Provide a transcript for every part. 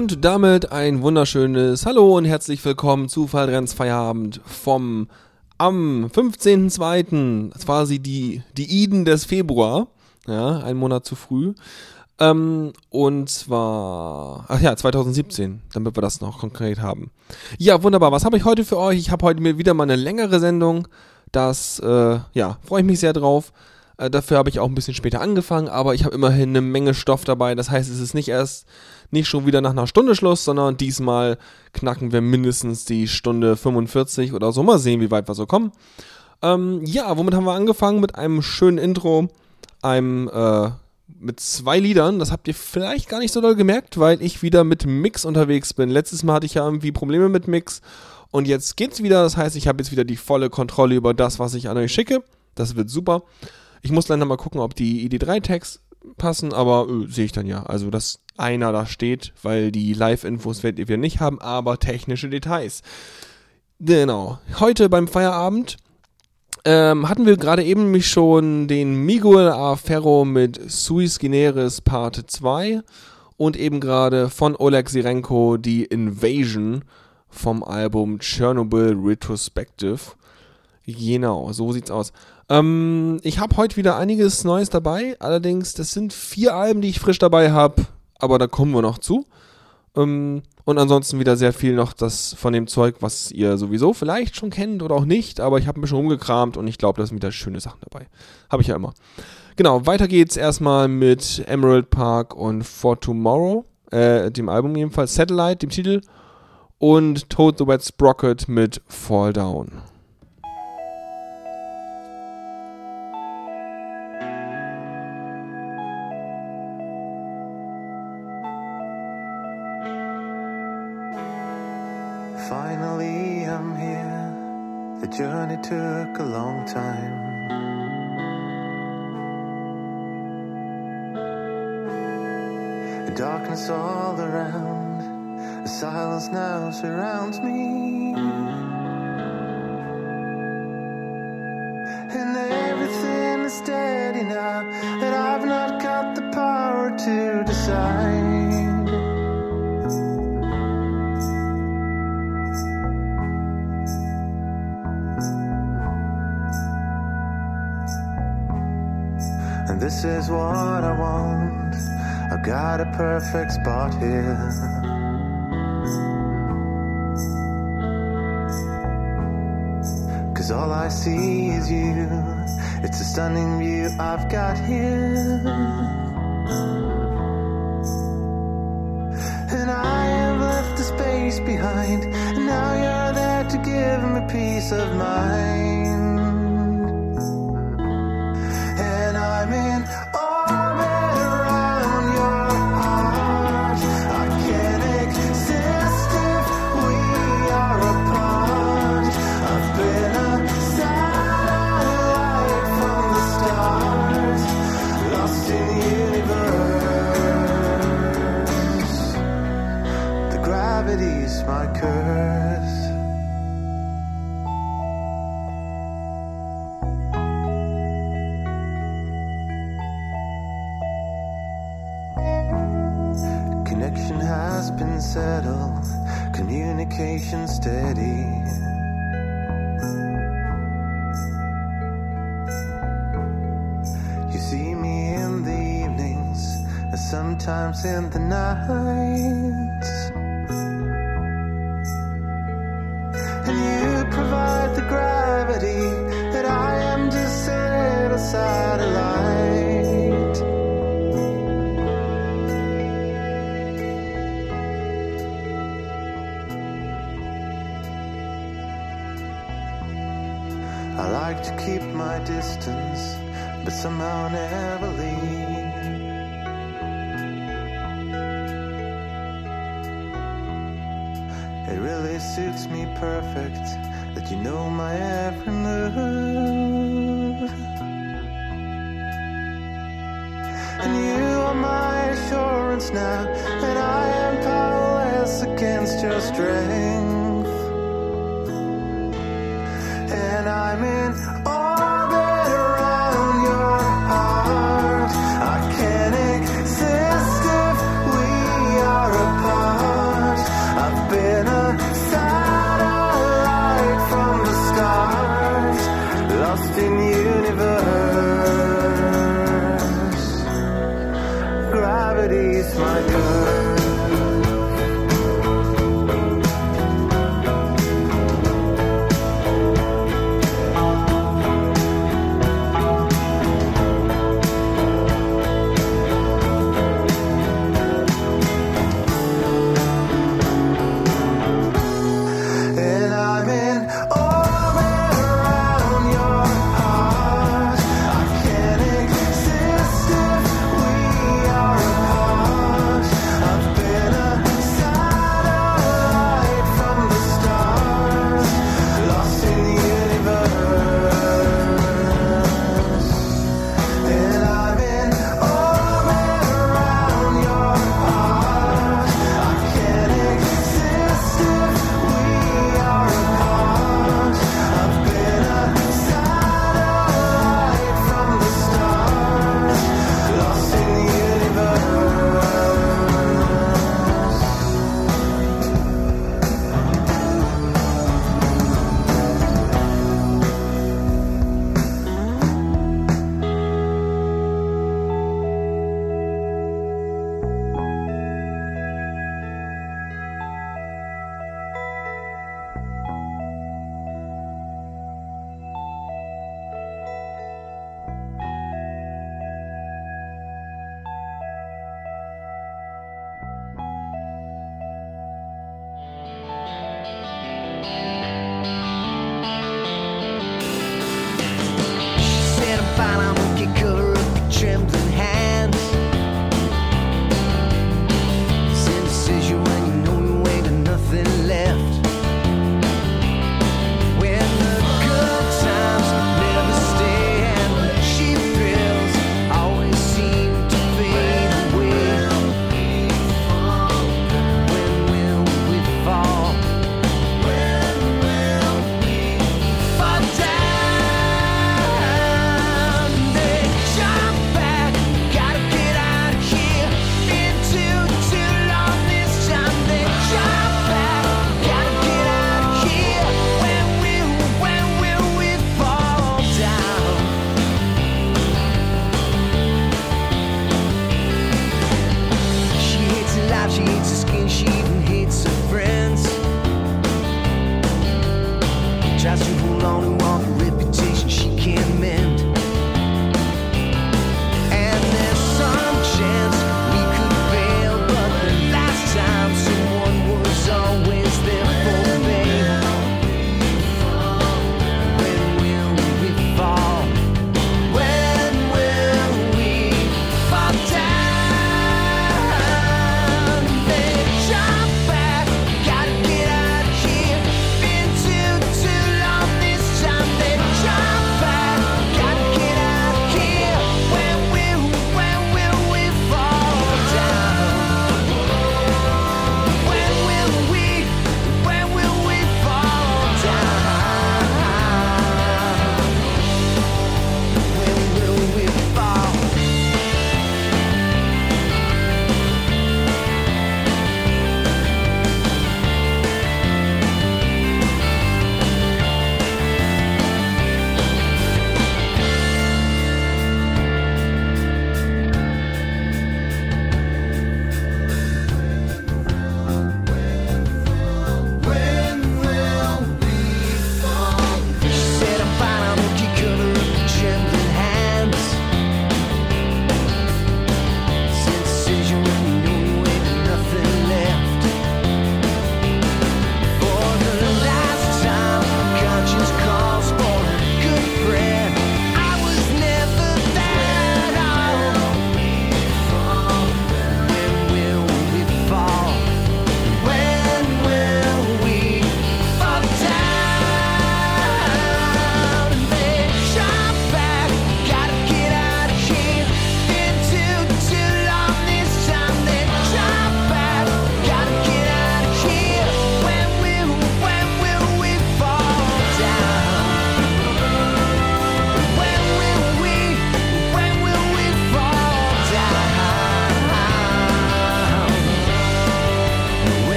Und damit ein wunderschönes Hallo und herzlich willkommen zu Fallrenns Feierabend vom am 15.02. quasi die, die Iden des Februar. Ja, ein Monat zu früh. Ähm, und zwar, ach ja, 2017, damit wir das noch konkret haben. Ja, wunderbar. Was habe ich heute für euch? Ich habe heute wieder mal eine längere Sendung. Das, äh, ja, freue ich mich sehr drauf. Äh, dafür habe ich auch ein bisschen später angefangen, aber ich habe immerhin eine Menge Stoff dabei. Das heißt, es ist nicht erst nicht schon wieder nach einer Stunde Schluss, sondern diesmal knacken wir mindestens die Stunde 45 oder so. Mal sehen, wie weit wir so kommen. Ähm, ja, womit haben wir angefangen? Mit einem schönen Intro, einem äh, mit zwei Liedern. Das habt ihr vielleicht gar nicht so doll gemerkt, weil ich wieder mit Mix unterwegs bin. Letztes Mal hatte ich ja irgendwie Probleme mit Mix und jetzt geht's wieder. Das heißt, ich habe jetzt wieder die volle Kontrolle über das, was ich an euch schicke. Das wird super. Ich muss dann mal gucken, ob die ID3-Tags passen, aber äh, sehe ich dann ja. Also, dass einer da steht, weil die Live-Infos werdet ihr nicht haben, aber technische Details. Genau. Heute beim Feierabend ähm, hatten wir gerade eben nämlich schon den Miguel A. Ferro mit Suis Generis Part 2 und eben gerade von Oleg Sirenko die Invasion vom Album Chernobyl Retrospective. Genau, so sieht's aus. Ähm, ich habe heute wieder einiges Neues dabei. Allerdings, das sind vier Alben, die ich frisch dabei habe. Aber da kommen wir noch zu. Ähm, und ansonsten wieder sehr viel noch das von dem Zeug, was ihr sowieso vielleicht schon kennt oder auch nicht. Aber ich habe ein bisschen rumgekramt und ich glaube, da sind wieder schöne Sachen dabei. Habe ich ja immer. Genau, weiter geht's erstmal mit Emerald Park und For Tomorrow. Äh, dem Album jedenfalls. Satellite, dem Titel. Und Toad the Wet Sprocket mit Fall Down. Journey took a long time. The darkness all around, the silence now surrounds me. And everything is steady now that I've not got the power to decide. This is what I want. I've got a perfect spot here. Cause all I see is you. It's a stunning view I've got here. And I have left the space behind. And now you're there to give me peace of mind. Communication steady. You see me in the evenings, and sometimes in the nights. And you provide the gravity that I am just a little distance, but somehow never leave. It really suits me perfect that you know my every move. And you are my assurance now that I am powerless against your strength. And I'm in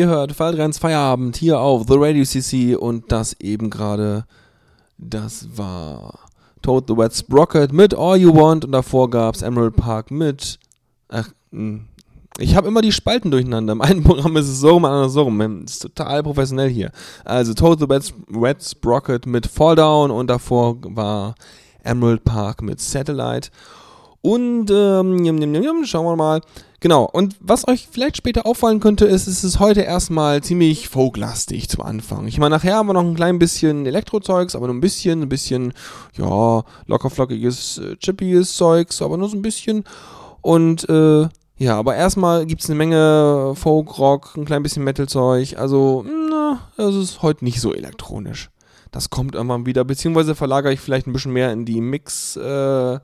Ihr hört Waldrenns Feierabend hier auf The Radio CC und das eben gerade, das war Toad the Wet Sprocket mit All You Want und davor gab's Emerald Park mit, ach, mh, ich habe immer die Spalten durcheinander. Im einen Programm ist es so rum, im anderen so rum. Ist total professionell hier. Also Toad the Wet Sprocket mit Fall Down und davor war Emerald Park mit Satellite. Und ähm, jum, jum, jum, schauen wir mal. Genau, und was euch vielleicht später auffallen könnte, ist, es ist heute erstmal ziemlich folklastig zu Anfang. Ich meine, nachher haben wir noch ein klein bisschen Elektrozeugs, aber nur ein bisschen, ein bisschen, ja, lockerflockiges, äh, chippiges Zeugs, aber nur so ein bisschen. Und, äh, ja, aber erstmal gibt's eine Menge Folk-Rock, ein klein bisschen Metal-Zeug. Also, na, es ist heute nicht so elektronisch. Das kommt irgendwann wieder, beziehungsweise verlagere ich vielleicht ein bisschen mehr in die Mix, äh,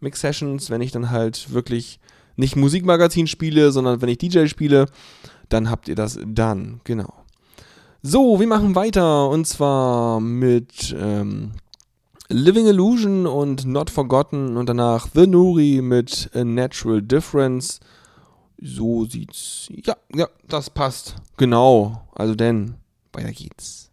Mix-Sessions, wenn ich dann halt wirklich nicht Musikmagazin spiele, sondern wenn ich DJ spiele, dann habt ihr das dann, genau. So, wir machen weiter und zwar mit ähm, Living Illusion und Not Forgotten und danach The Nuri mit A Natural Difference. So sieht's. Ja, ja, das passt. Genau. Also denn, weiter geht's.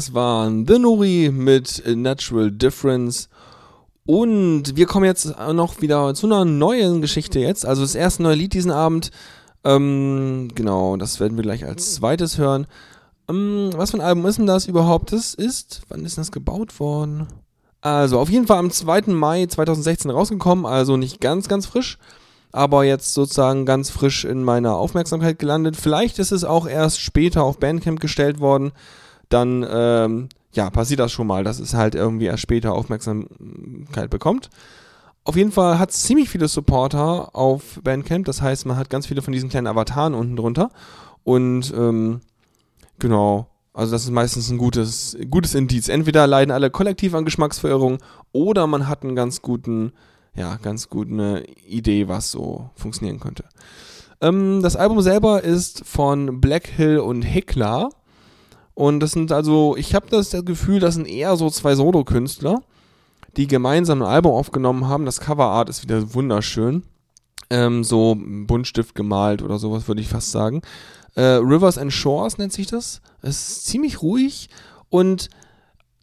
Das waren The Nuri mit Natural Difference. Und wir kommen jetzt noch wieder zu einer neuen Geschichte jetzt. Also das erste neue Lied diesen Abend Ähm, genau, das werden wir gleich als zweites hören. Ähm, was für ein Album ist denn das überhaupt? Das ist, wann ist das gebaut worden? Also, auf jeden Fall am 2. Mai 2016 rausgekommen, also nicht ganz, ganz frisch, aber jetzt sozusagen ganz frisch in meiner Aufmerksamkeit gelandet. Vielleicht ist es auch erst später auf Bandcamp gestellt worden. Dann, ähm, ja, passiert das schon mal, dass es halt irgendwie erst später Aufmerksamkeit bekommt. Auf jeden Fall hat es ziemlich viele Supporter auf Bandcamp. Das heißt, man hat ganz viele von diesen kleinen Avataren unten drunter. Und ähm, genau, also das ist meistens ein gutes, gutes Indiz. Entweder leiden alle kollektiv an Geschmacksverirrung oder man hat einen ganz guten, ja, ganz gute Idee, was so funktionieren könnte. Ähm, das Album selber ist von Black Hill und Hekla. Und das sind also, ich habe das Gefühl, das sind eher so zwei Solo-Künstler die gemeinsam ein Album aufgenommen haben. Das Coverart ist wieder wunderschön. Ähm, so Buntstift gemalt oder sowas, würde ich fast sagen. Äh, Rivers and Shores nennt sich das. Es ist ziemlich ruhig und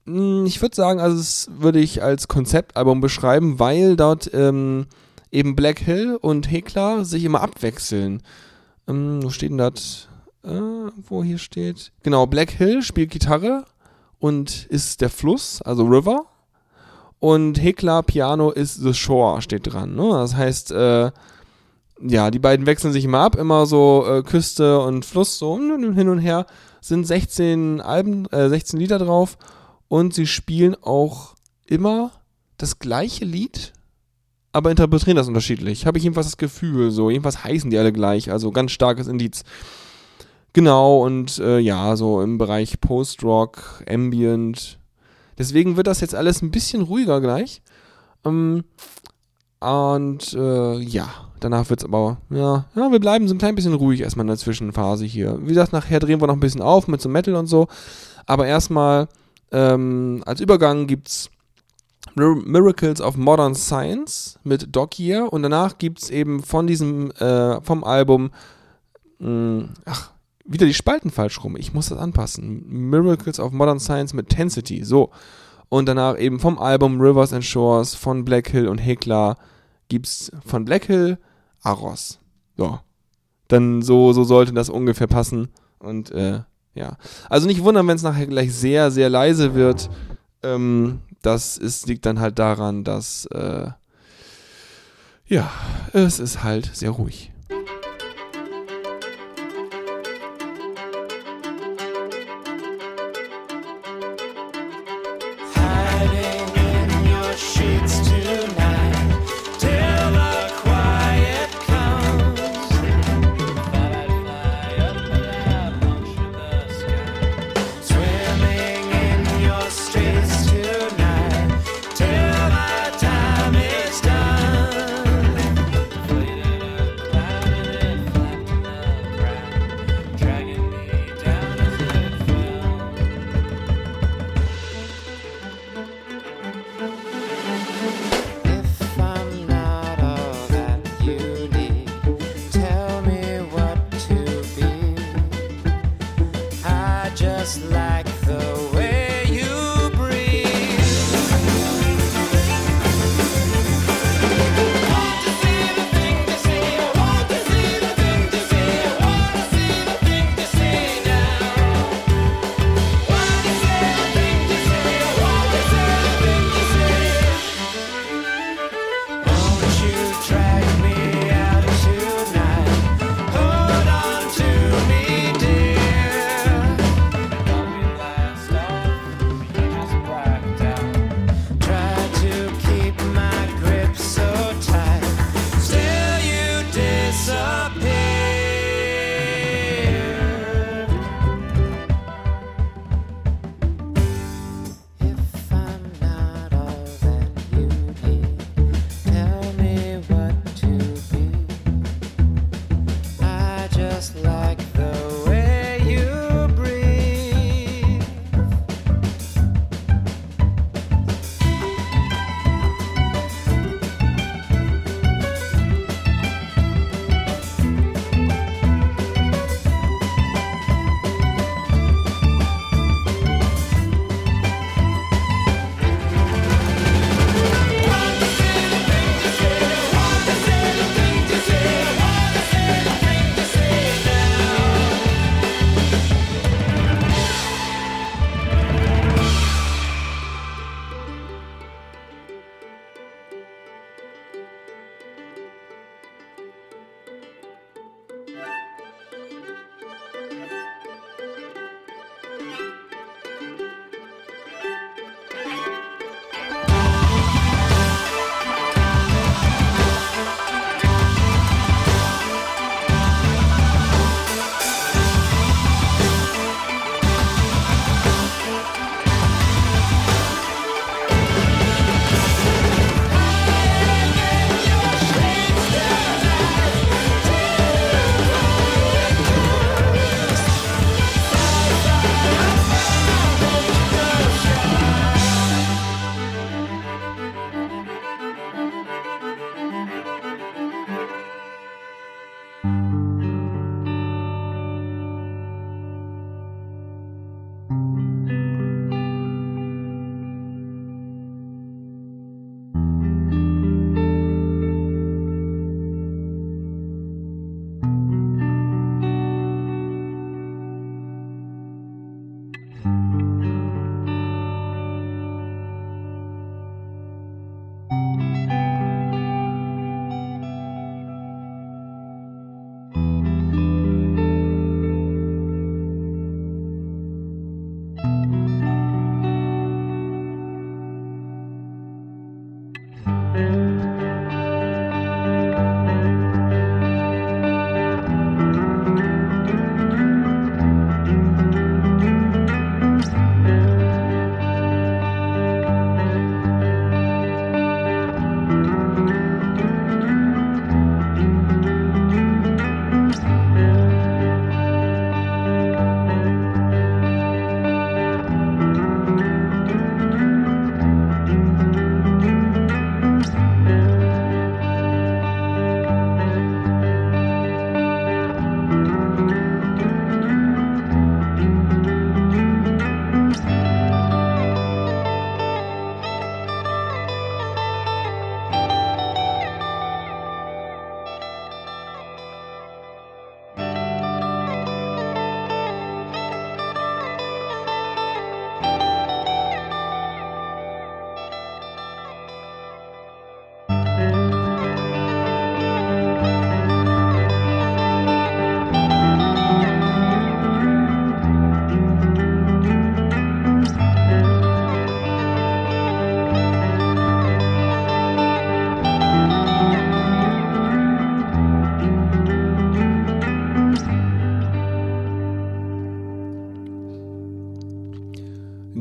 mh, ich würde sagen, also es würde ich als Konzeptalbum beschreiben, weil dort ähm, eben Black Hill und Hekla sich immer abwechseln. Ähm, wo steht denn das? Äh, wo hier steht? Genau, Black Hill spielt Gitarre und ist der Fluss, also River und Hekla Piano ist The Shore, steht dran. Ne? Das heißt, äh, ja, die beiden wechseln sich immer ab, immer so äh, Küste und Fluss, so hin und her. Sind 16 Alben, äh, 16 Lieder drauf und sie spielen auch immer das gleiche Lied, aber interpretieren das unterschiedlich. Habe ich jedenfalls das Gefühl, so. Jedenfalls heißen die alle gleich, also ganz starkes Indiz. Genau, und äh, ja, so im Bereich Post-Rock, Ambient, Deswegen wird das jetzt alles ein bisschen ruhiger gleich. Ähm, und äh, ja, danach wird es aber, ja, ja, wir bleiben so ein klein bisschen ruhig erstmal in der Zwischenphase hier. Wie gesagt, nachher drehen wir noch ein bisschen auf mit so Metal und so. Aber erstmal ähm, als Übergang gibt's Mir Miracles of Modern Science mit Dog Year und danach gibt's eben von diesem, äh, vom Album, mh, ach, wieder die Spalten falsch rum. Ich muss das anpassen. Miracles of Modern Science mit Tensity. So. Und danach eben vom Album Rivers and Shores von Black Hill und Hekla gibt's von Black Hill Aros. So. Dann so, so sollte das ungefähr passen. Und äh, ja. Also nicht wundern, wenn es nachher gleich sehr, sehr leise wird. Ähm, das ist, liegt dann halt daran, dass äh, ja, es ist halt sehr ruhig.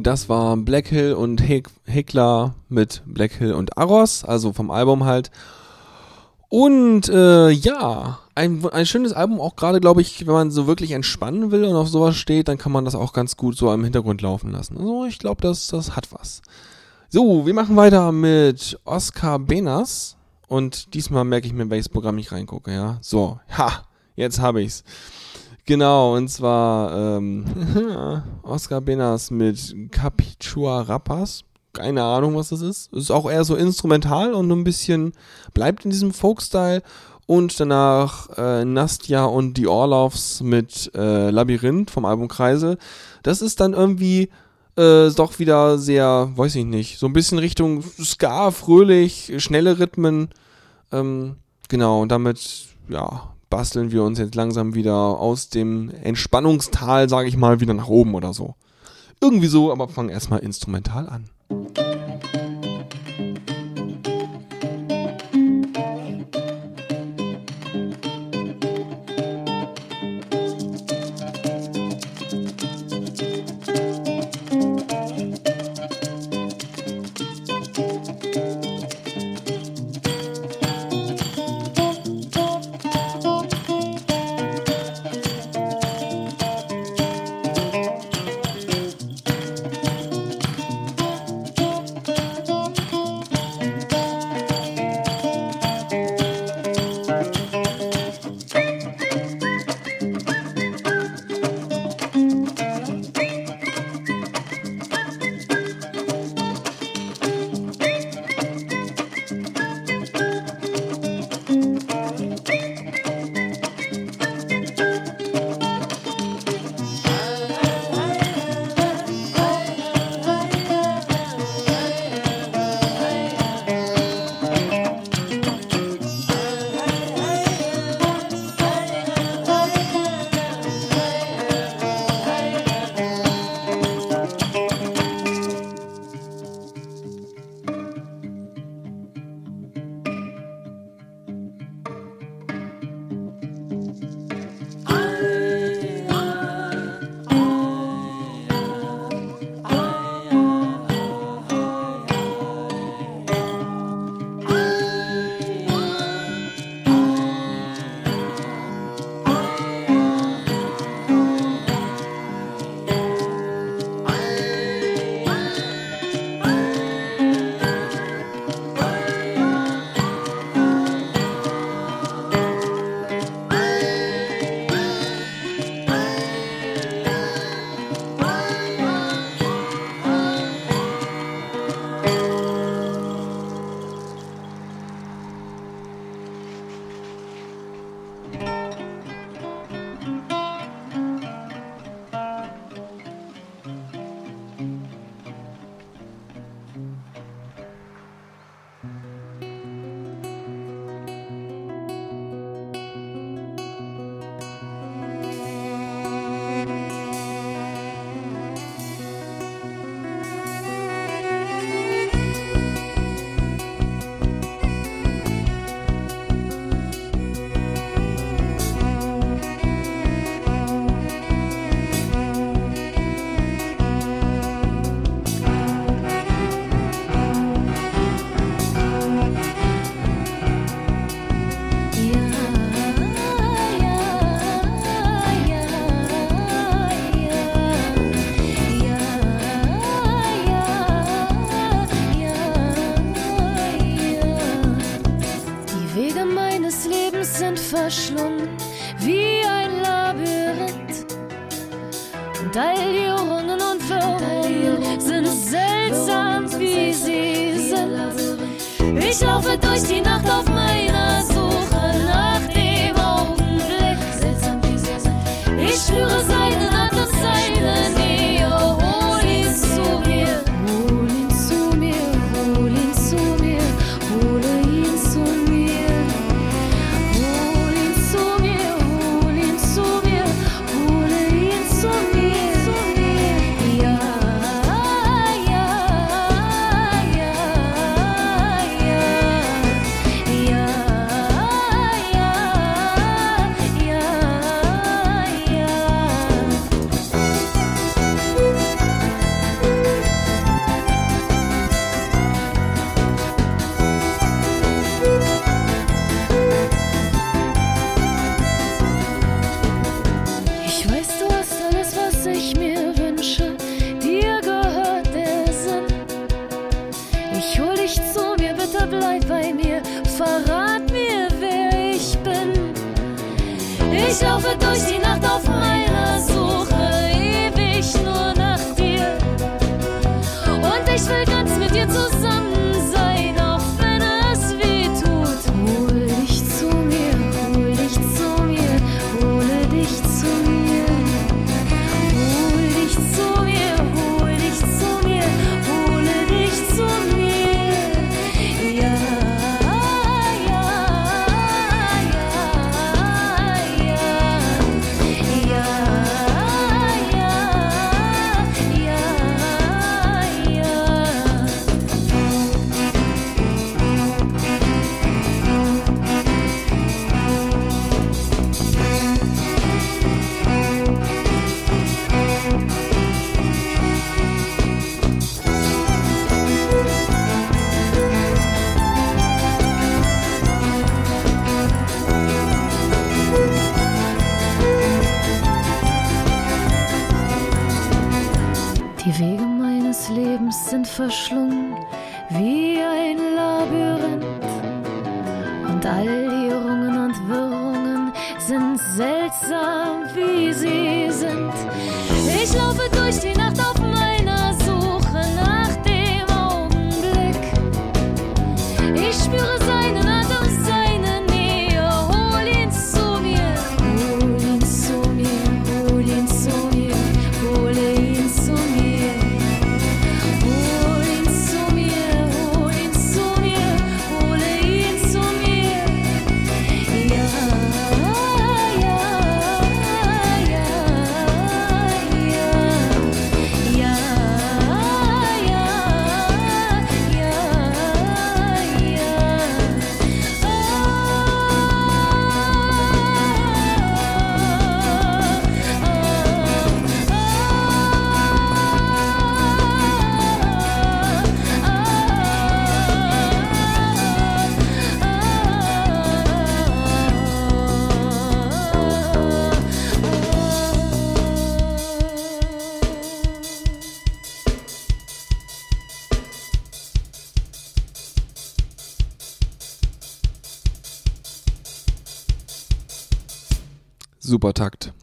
Das war Black Hill und Hekla mit Black Hill und Aros, also vom Album halt. Und äh, ja, ein, ein schönes Album, auch gerade, glaube ich, wenn man so wirklich entspannen will und auf sowas steht, dann kann man das auch ganz gut so im Hintergrund laufen lassen. Also ich glaube, das, das hat was. So, wir machen weiter mit Oscar Benas. Und diesmal merke ich mir, welches Programm ich reingucke, ja. So, ha, jetzt habe ich's. Genau, und zwar ähm, Oscar Benas mit Capichua Rapaz. Keine Ahnung, was das ist. Ist auch eher so instrumental und ein bisschen bleibt in diesem Folk-Style. Und danach äh, Nastja und die Orloffs mit äh, Labyrinth vom Album Kreisel. Das ist dann irgendwie äh, doch wieder sehr, weiß ich nicht, so ein bisschen Richtung Ska, fröhlich, schnelle Rhythmen. Ähm, genau, und damit, ja, basteln wir uns jetzt langsam wieder aus dem Entspannungstal, sage ich mal, wieder nach oben oder so. Irgendwie so, aber fangen erstmal instrumental an.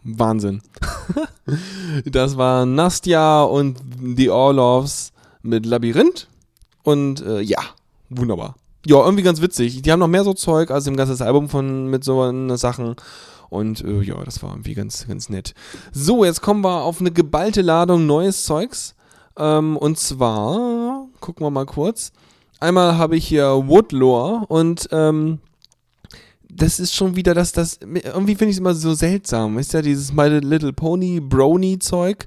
Wahnsinn. das war Nastja und The Orlovs mit Labyrinth. Und äh, ja, wunderbar. Ja, irgendwie ganz witzig. Die haben noch mehr so Zeug als im ganzen Album von mit so Sachen. Und äh, ja, das war irgendwie ganz, ganz nett. So, jetzt kommen wir auf eine geballte Ladung neues Zeugs. Ähm, und zwar, gucken wir mal kurz. Einmal habe ich hier Woodlore und ähm, das ist schon wieder das, das, irgendwie finde ich es immer so seltsam. Ist ja dieses My Little Pony Brony Zeug.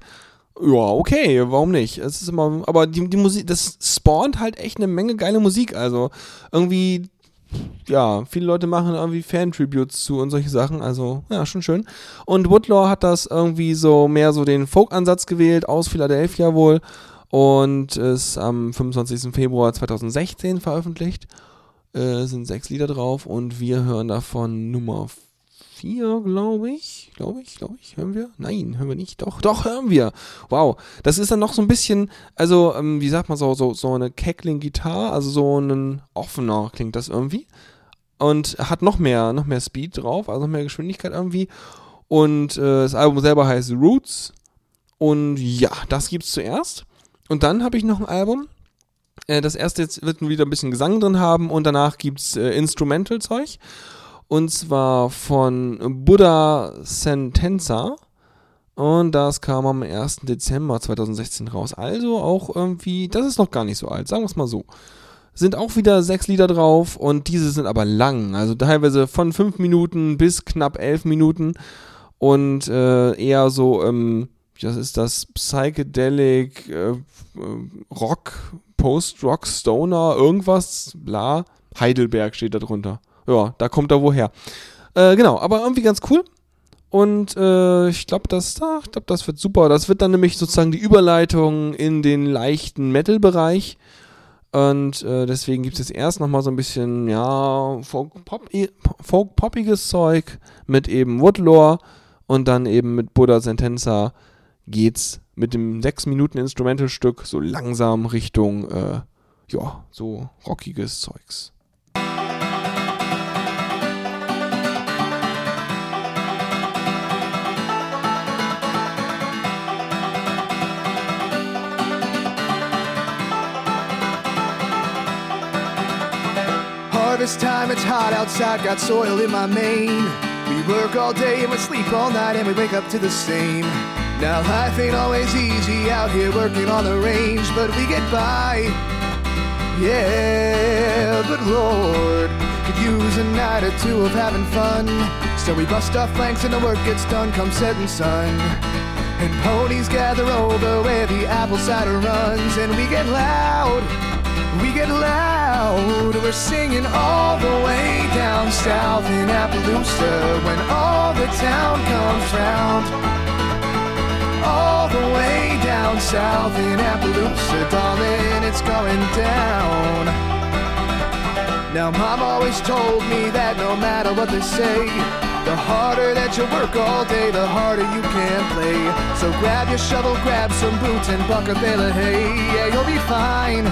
Ja, okay, warum nicht? Es ist immer, aber die, die Musik, das spawnt halt echt eine Menge geile Musik. Also irgendwie, ja, viele Leute machen irgendwie Fan-Tributes zu und solche Sachen. Also, ja, schon schön. Und Woodlaw hat das irgendwie so mehr so den Folk-Ansatz gewählt, aus Philadelphia wohl. Und ist am 25. Februar 2016 veröffentlicht. Äh, sind sechs Lieder drauf und wir hören davon Nummer vier, glaube ich. Glaube ich, glaube ich. Hören wir? Nein, hören wir nicht. Doch, doch, hören wir. Wow. Das ist dann noch so ein bisschen, also, ähm, wie sagt man so, so, so eine Cackling-Gitarre, also so ein offener klingt das irgendwie. Und hat noch mehr, noch mehr Speed drauf, also noch mehr Geschwindigkeit irgendwie. Und äh, das Album selber heißt Roots. Und ja, das gibt's zuerst. Und dann habe ich noch ein Album. Äh, das erste jetzt wird wieder ein bisschen Gesang drin haben und danach gibt's äh, Instrumental-Zeug. Und zwar von Buddha Sentenza. Und das kam am 1. Dezember 2016 raus. Also auch irgendwie, das ist noch gar nicht so alt, sagen wir es mal so. Sind auch wieder sechs Lieder drauf und diese sind aber lang. Also teilweise von fünf Minuten bis knapp elf Minuten. Und äh, eher so, ähm, das ist das Psychedelic äh, äh, Rock, Post-Rock, Stoner, irgendwas, bla. Heidelberg steht da drunter. Ja, da kommt er woher. Äh, genau, aber irgendwie ganz cool. Und äh, ich glaube, das, ich glaub, das wird super. Das wird dann nämlich sozusagen die Überleitung in den leichten Metal-Bereich. Und äh, deswegen gibt es jetzt erst nochmal so ein bisschen, ja, Folk-Pop- Folk-poppiges Zeug mit eben Woodlore und dann eben mit Buddha Sentenza geht's mit dem 6 Minuten Instrumentalstück so langsam Richtung äh, ja, so rockiges Zeugs. Harvest time, it's hot outside, got soil in my mane. We work all day and we sleep all night and we wake up to the same. Now life ain't always easy out here working on the range, but we get by. Yeah, but Lord, could use a night or two of having fun. So we bust our flanks and the work gets done come setting sun. And ponies gather over where the apple cider runs, and we get loud. We get loud, we're singing all the way down south in Appaloosa when all the town comes round. All the way down south in Appaloosa, darling, it's going down. Now, Mom always told me that no matter what they say, the harder that you work all day, the harder you can play. So grab your shovel, grab some boots, and buck a bale of hay. Yeah, you'll be fine.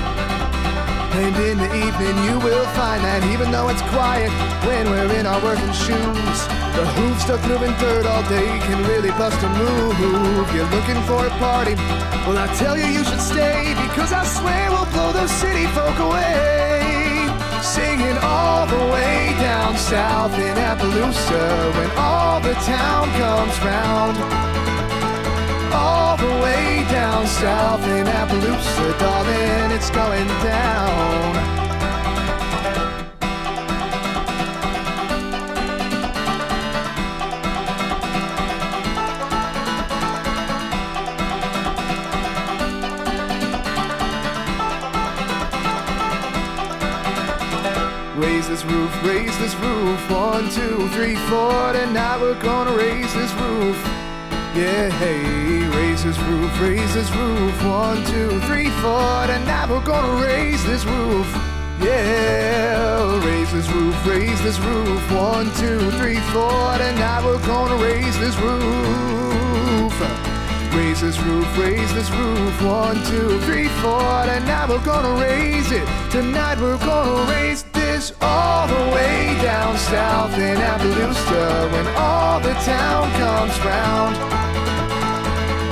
And in the evening you will find that even though it's quiet when we're in our working shoes, the hooves stuck moving dirt all day can really bust a move. You're looking for a party? Well, I tell you you should stay because I swear we'll blow those city folk away. Singing all the way down south in Appaloosa when all the town comes round all the way down south in Appaloosa, darling, it's going down. Raise this roof, raise this roof. One, two, three, four. Tonight we're gonna raise this roof. Yeah, hey, raise this roof, raise this roof. One, two, three, four. Tonight we're gonna raise this roof. Yeah, raise this roof, raise this roof. One, two, three, four. Tonight we're gonna raise this roof. Raise this roof, raise this roof. One, two, three, four. Tonight we're gonna raise it. Tonight we're gonna raise this all the way down south in Appaloosa when all the town comes round.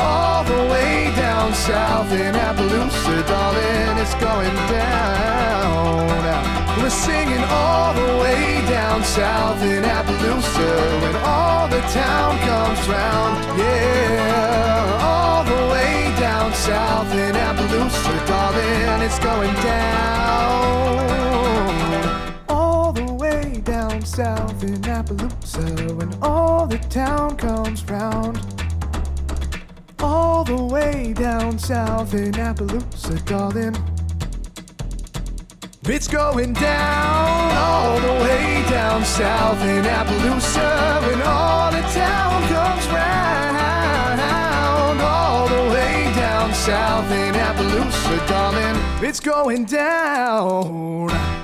All the way down south in Appaloosa, darling, it's going down. We're singing all the way down south in Appaloosa when all the town comes round. Yeah, all the way down south in Appaloosa, darling, it's going down. Down south in Appaloosa when all the town comes round. All the way down south in Appaloosa, darling. It's going down all the way down south in Appaloosa when all the town comes round. All the way down south in Appaloosa, darling. It's going down.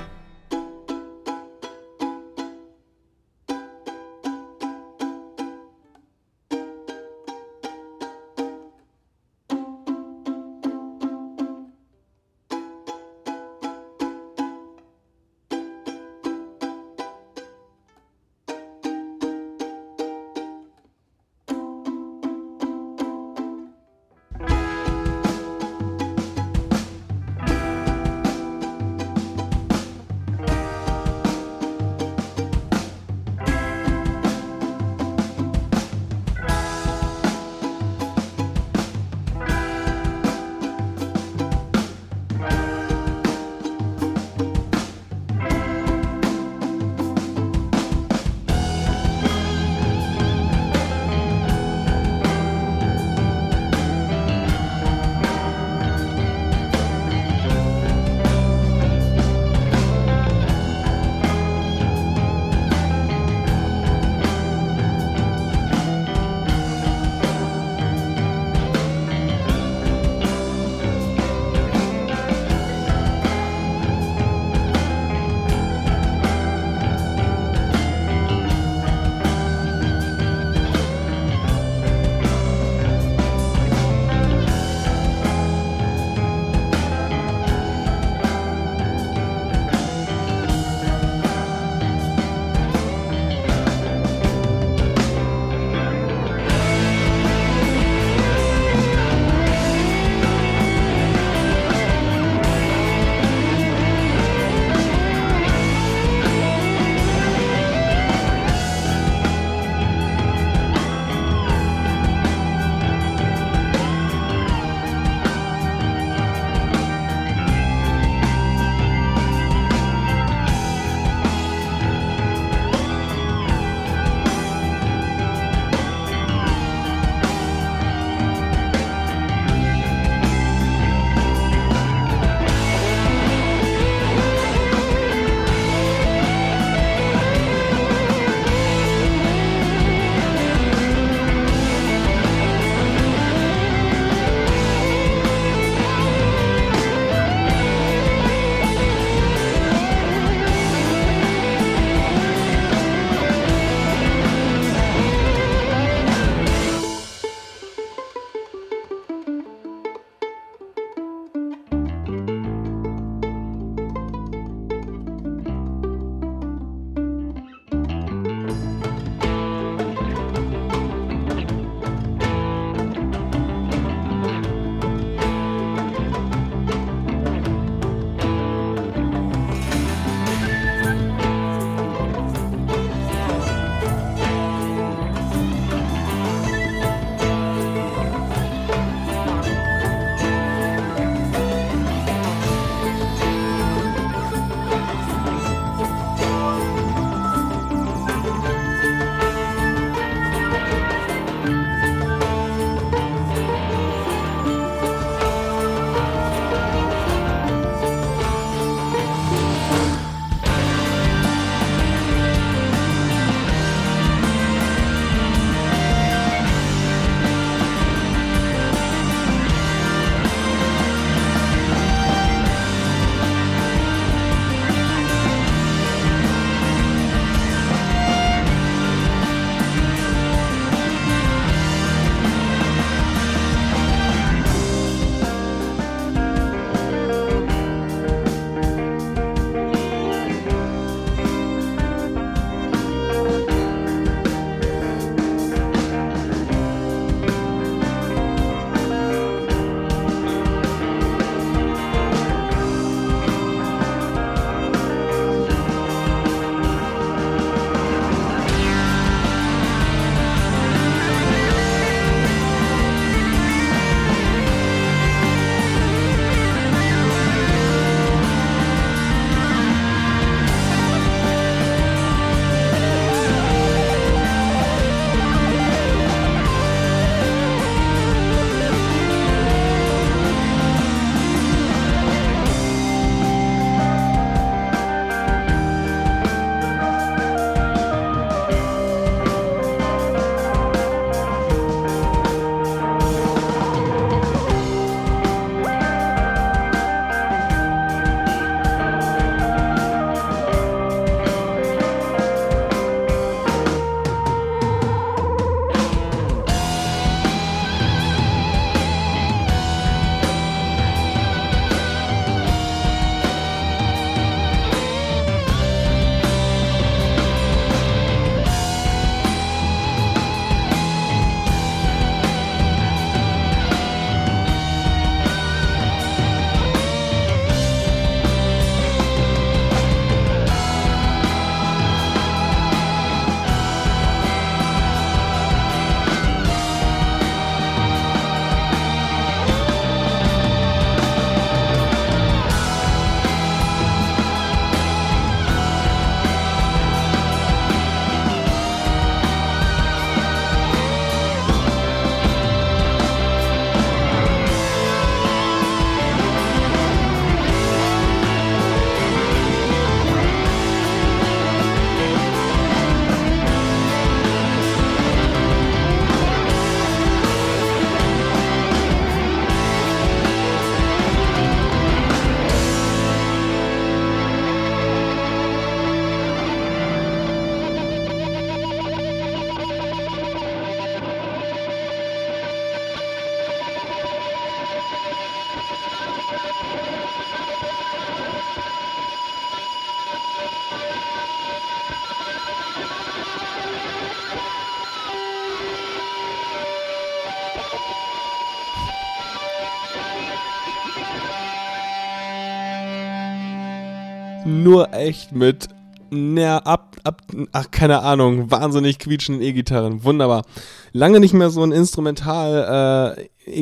Nur echt mit, na, ab, ab, ach, keine Ahnung, wahnsinnig quietschenden E-Gitarren. Wunderbar. Lange nicht mehr so ein Instrumental äh,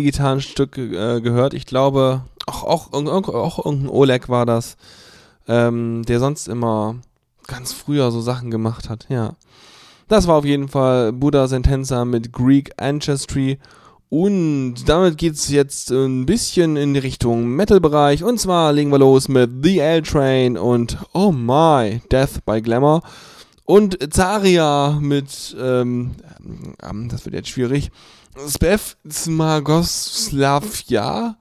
äh, gehört. Ich glaube, auch, auch, auch, auch irgendein Oleg war das, ähm, der sonst immer ganz früher so Sachen gemacht hat, ja. Das war auf jeden Fall Buddha Sentenza mit Greek Ancestry. Und damit geht's jetzt ein bisschen in die Richtung Metal-Bereich. Und zwar legen wir los mit The L-Train und Oh My, Death by Glamour. Und Zaria mit, ähm, ähm, das wird jetzt schwierig, Spev Smagoslavia.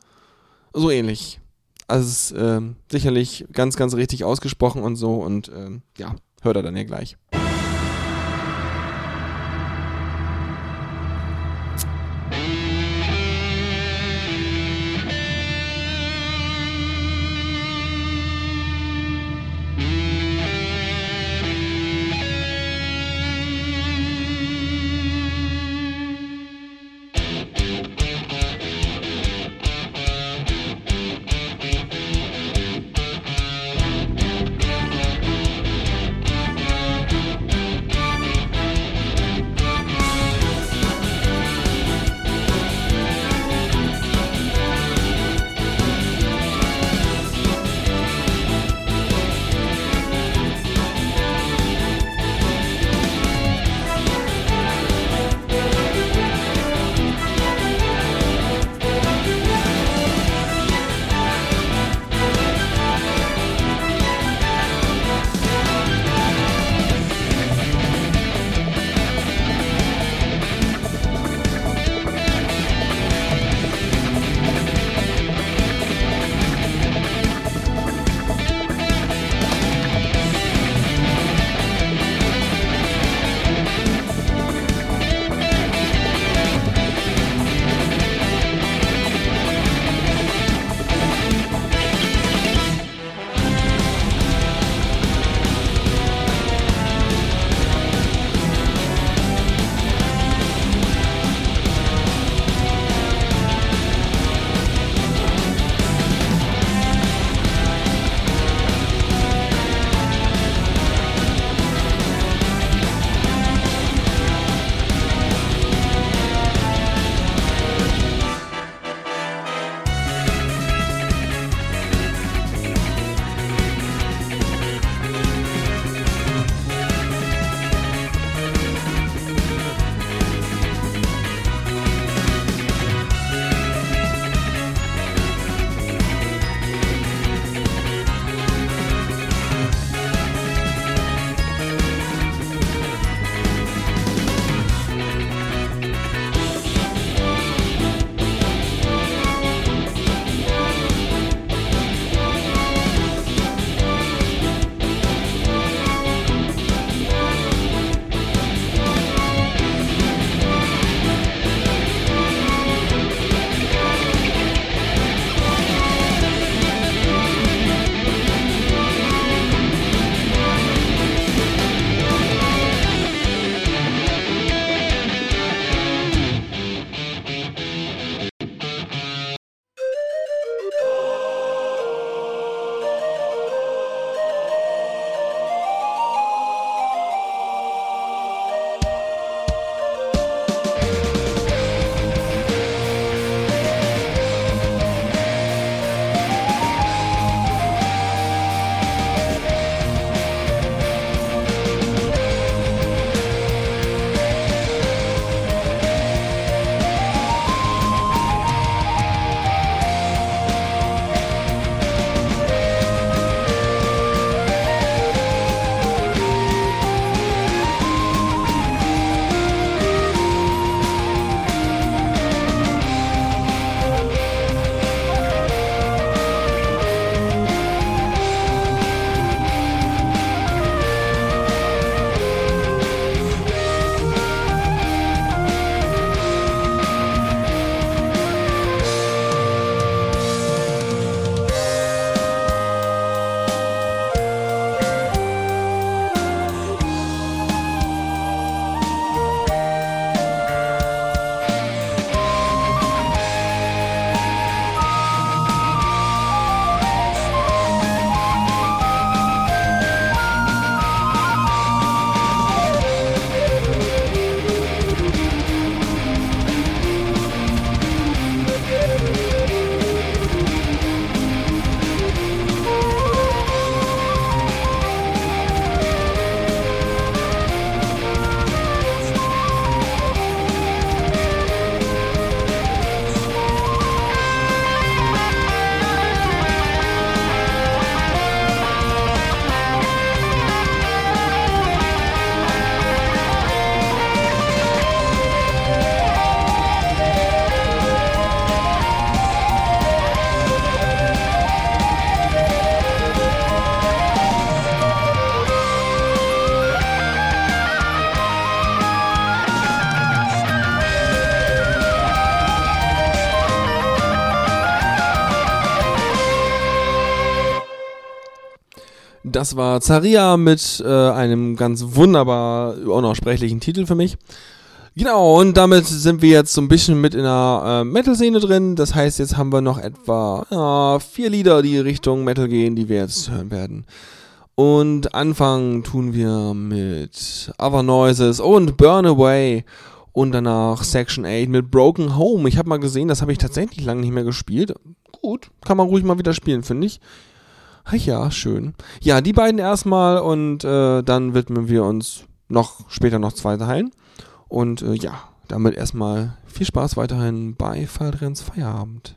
So ähnlich. Also es ähm, sicherlich ganz, ganz richtig ausgesprochen und so. Und ähm, ja, hört er dann ja gleich. Das war Zaria mit äh, einem ganz wunderbar unaussprechlichen Titel für mich. Genau, und damit sind wir jetzt so ein bisschen mit in der äh, Metal-Szene drin. Das heißt, jetzt haben wir noch etwa ja, vier Lieder, die Richtung Metal gehen, die wir jetzt hören werden. Und anfangen tun wir mit Other Noises und Burn Away. Und danach Section 8 mit Broken Home. Ich habe mal gesehen, das habe ich tatsächlich lange nicht mehr gespielt. Gut, kann man ruhig mal wieder spielen, finde ich. Ja, schön. Ja, die beiden erstmal und äh, dann widmen wir uns noch später noch zwei Teilen. Und äh, ja, damit erstmal viel Spaß weiterhin bei Fallrenns Feierabend.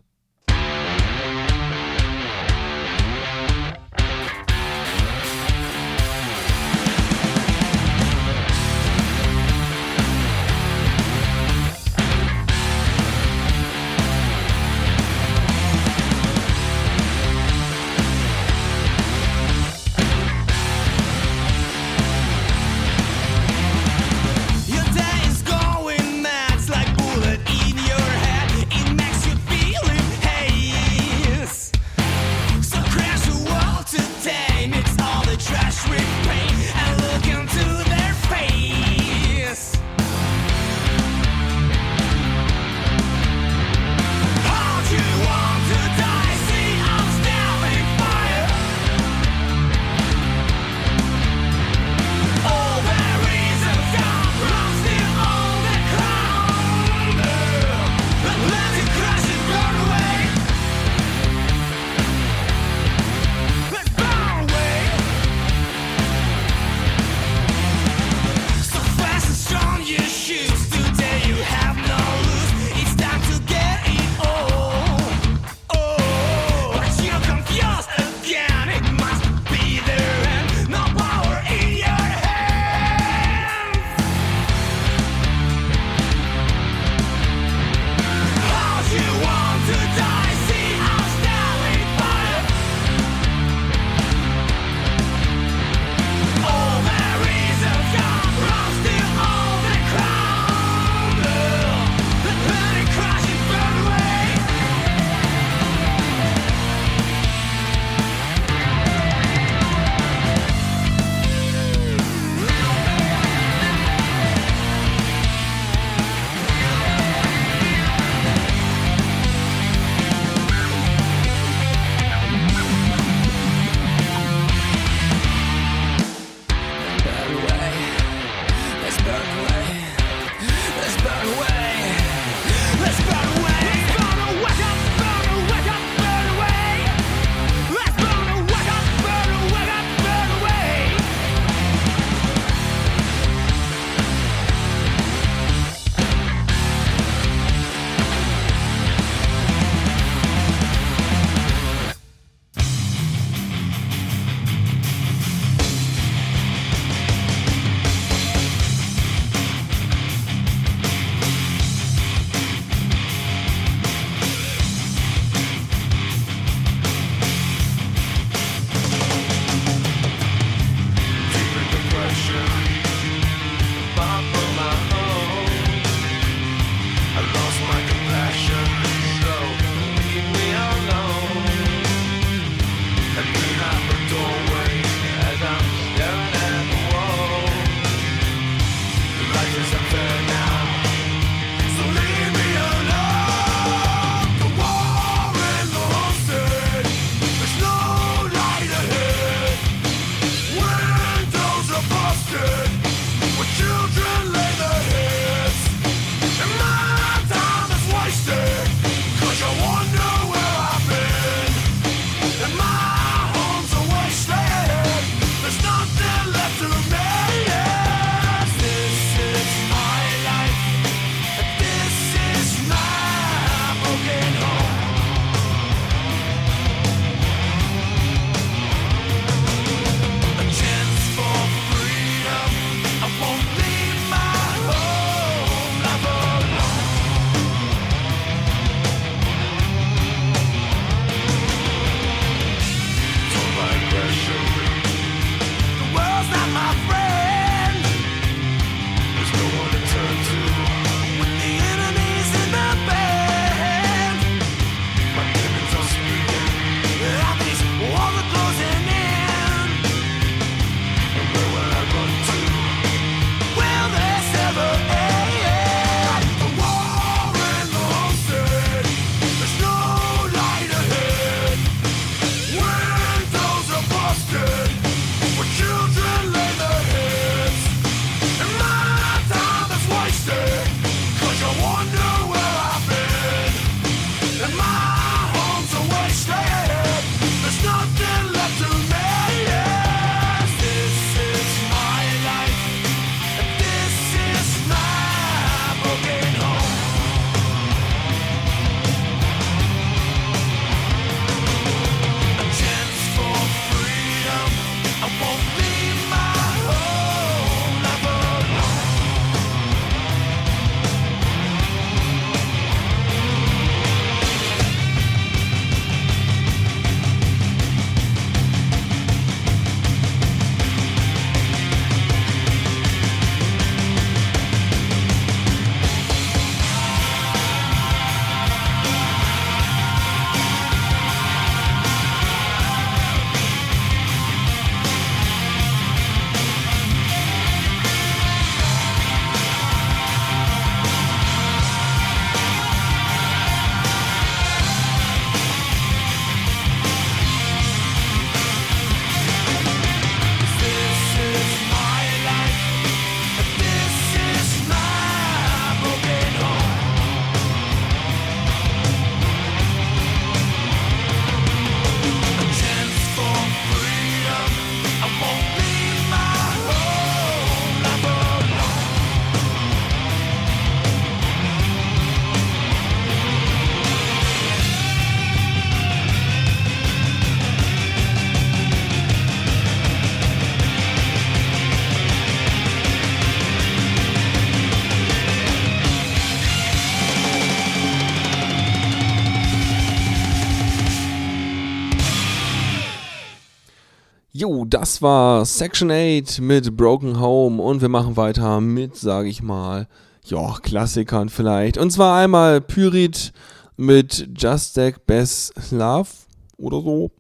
Jo, das war Section 8 mit Broken Home und wir machen weiter mit, sage ich mal, ja, Klassikern vielleicht. Und zwar einmal Pyrit mit Just Stack Best Love oder so.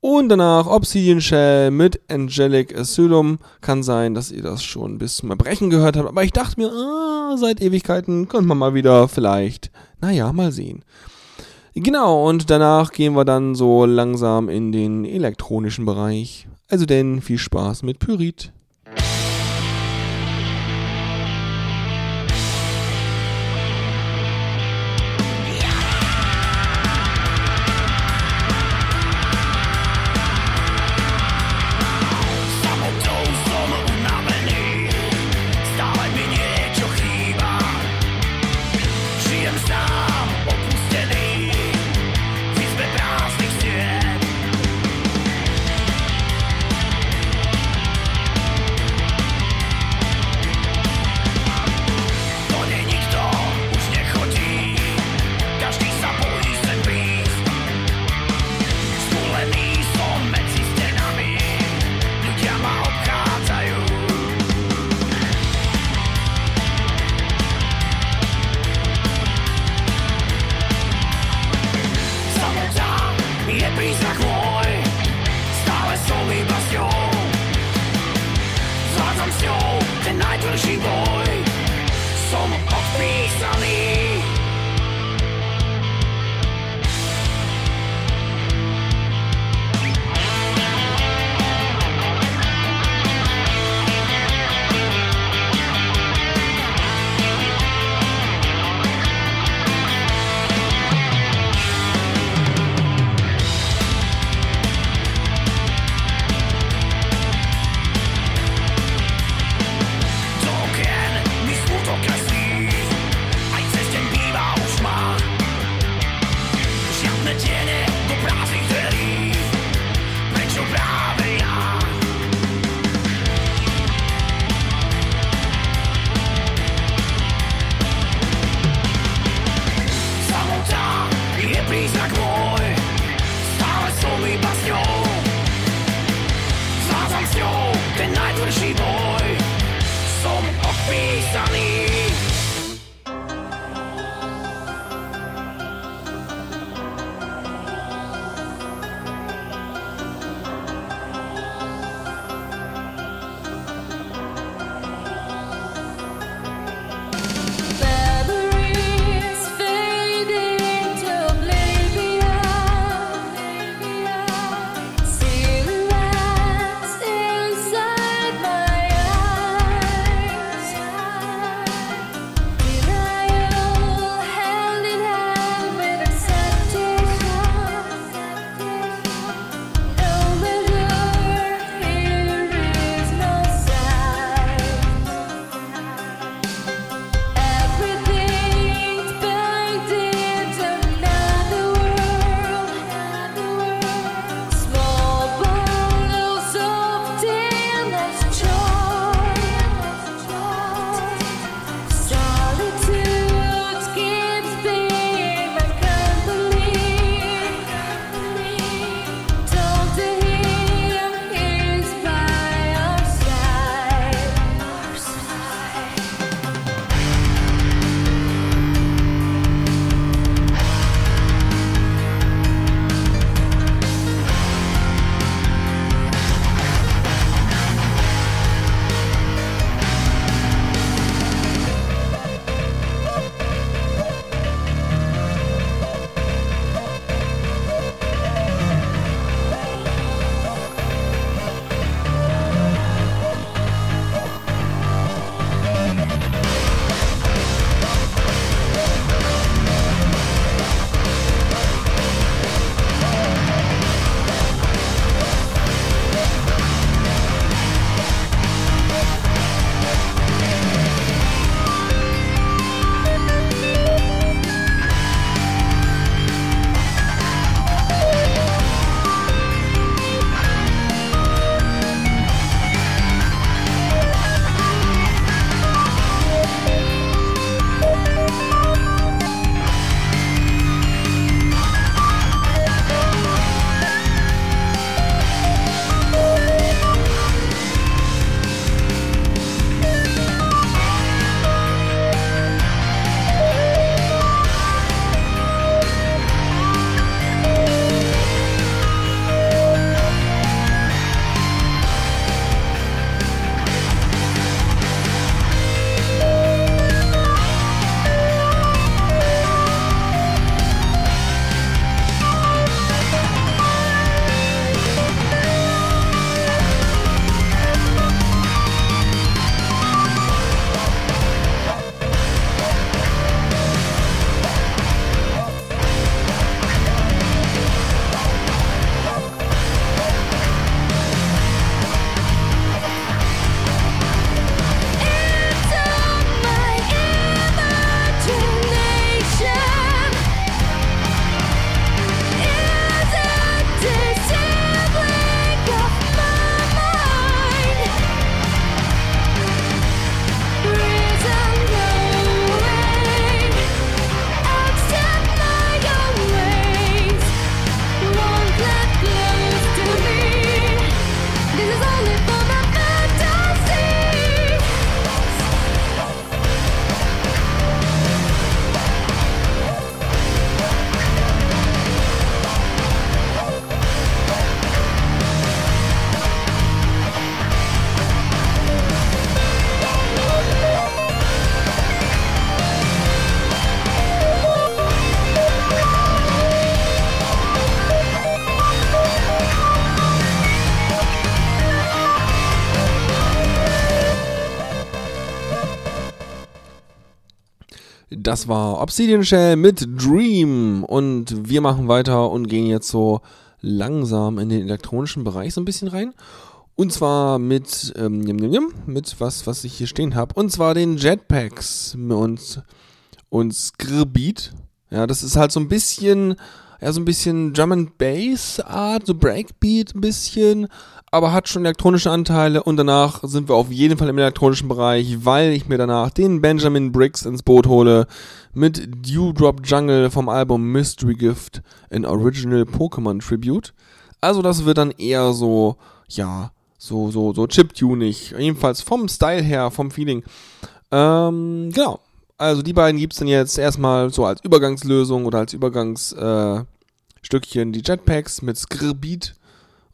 Und danach Obsidian Shell mit Angelic Asylum. Kann sein, dass ihr das schon bis zum Erbrechen gehört habt, aber ich dachte mir, ah, seit Ewigkeiten könnte man mal wieder vielleicht, naja, mal sehen. Genau, und danach gehen wir dann so langsam in den elektronischen Bereich. Also denn viel Spaß mit Pyrit. Das war Obsidian Shell mit Dream und wir machen weiter und gehen jetzt so langsam in den elektronischen Bereich so ein bisschen rein. Und zwar mit, ähm, mit was, was ich hier stehen habe. Und zwar den Jetpacks und, und Skribeat. Ja, das ist halt so ein bisschen, ja, so ein bisschen Drum and Bass Art, so Breakbeat ein bisschen, aber hat schon elektronische Anteile und danach sind wir auf jeden Fall im elektronischen Bereich, weil ich mir danach den Benjamin Briggs ins Boot hole mit Dewdrop Jungle vom Album Mystery Gift in Original Pokémon Tribute. Also das wird dann eher so, ja, so, so, so Chiptunig, jedenfalls vom Style her, vom Feeling. Ähm, genau. Also die beiden gibt's dann jetzt erstmal so als Übergangslösung oder als Übergangsstückchen äh, Stückchen die Jetpacks mit Skribeat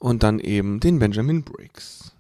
und dann eben den Benjamin Briggs.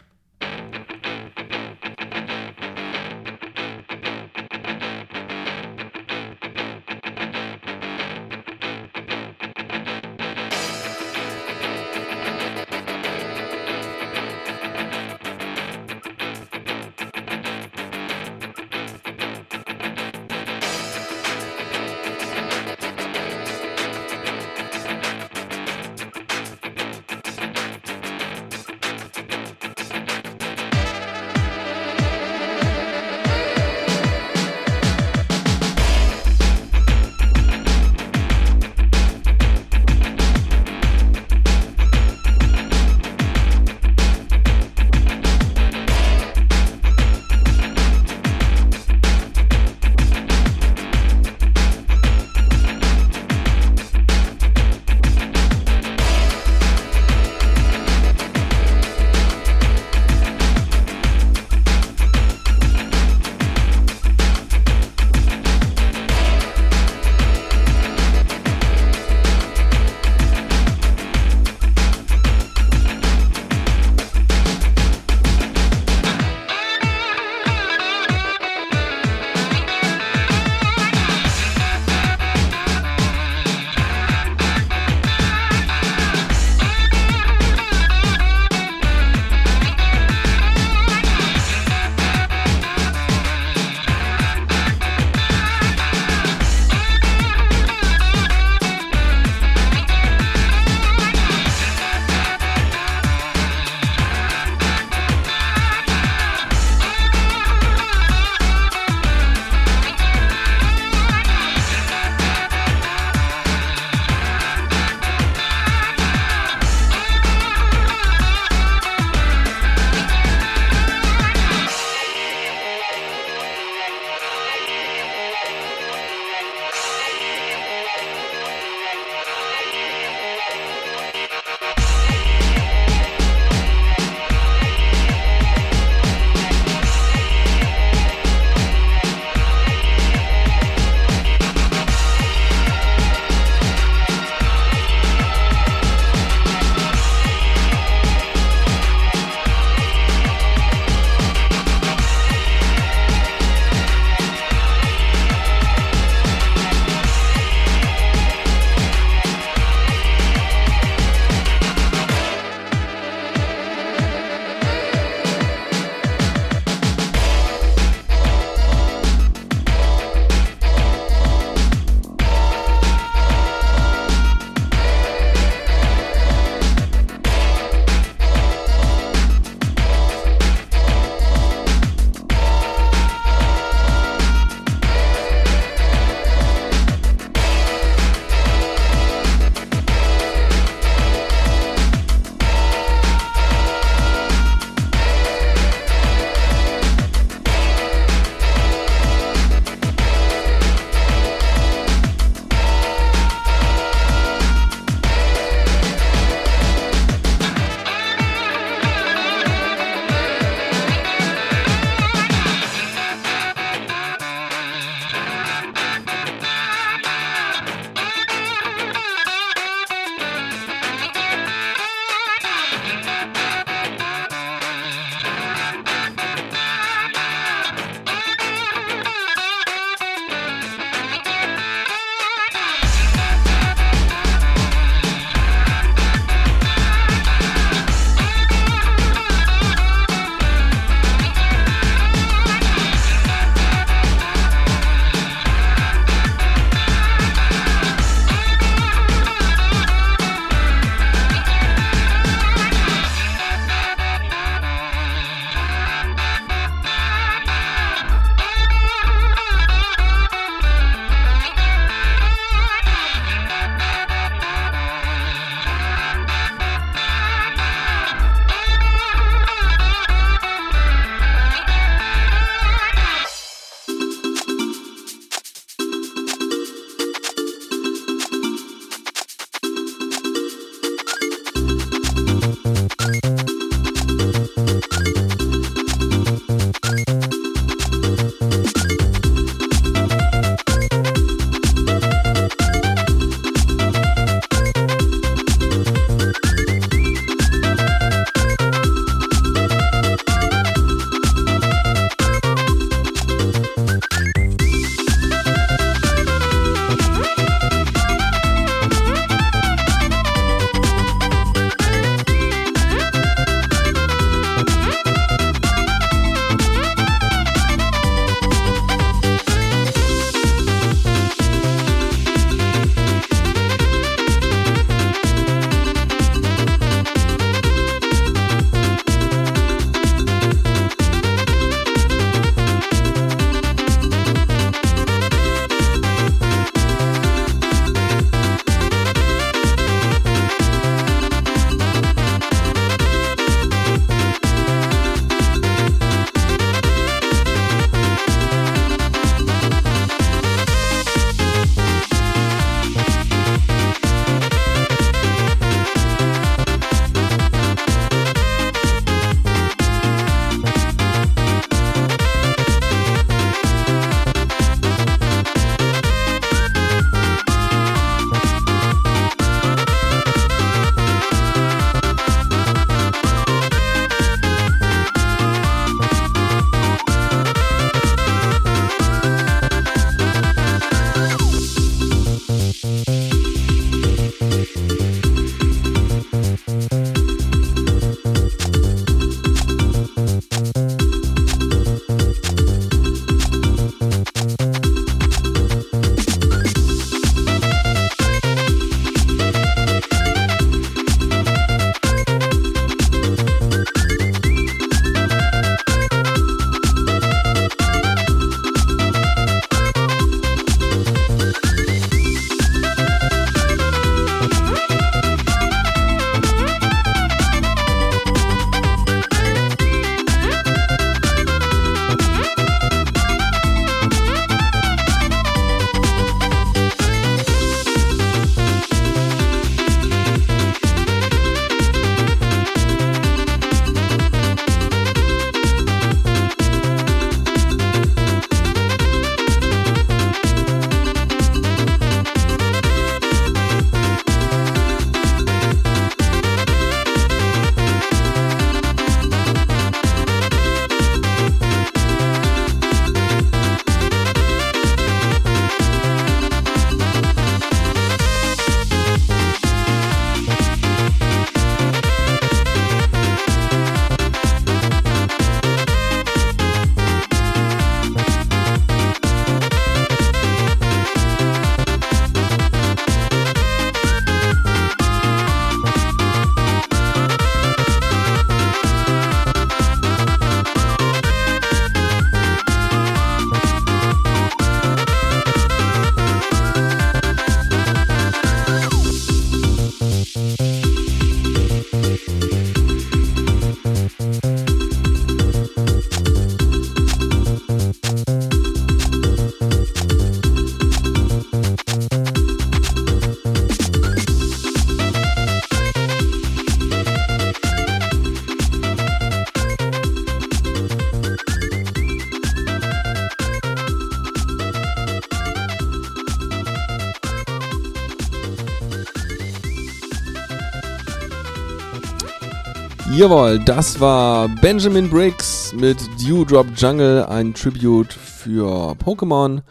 Jawohl, das war Benjamin Briggs mit Dewdrop Jungle, ein Tribute für Pokémon.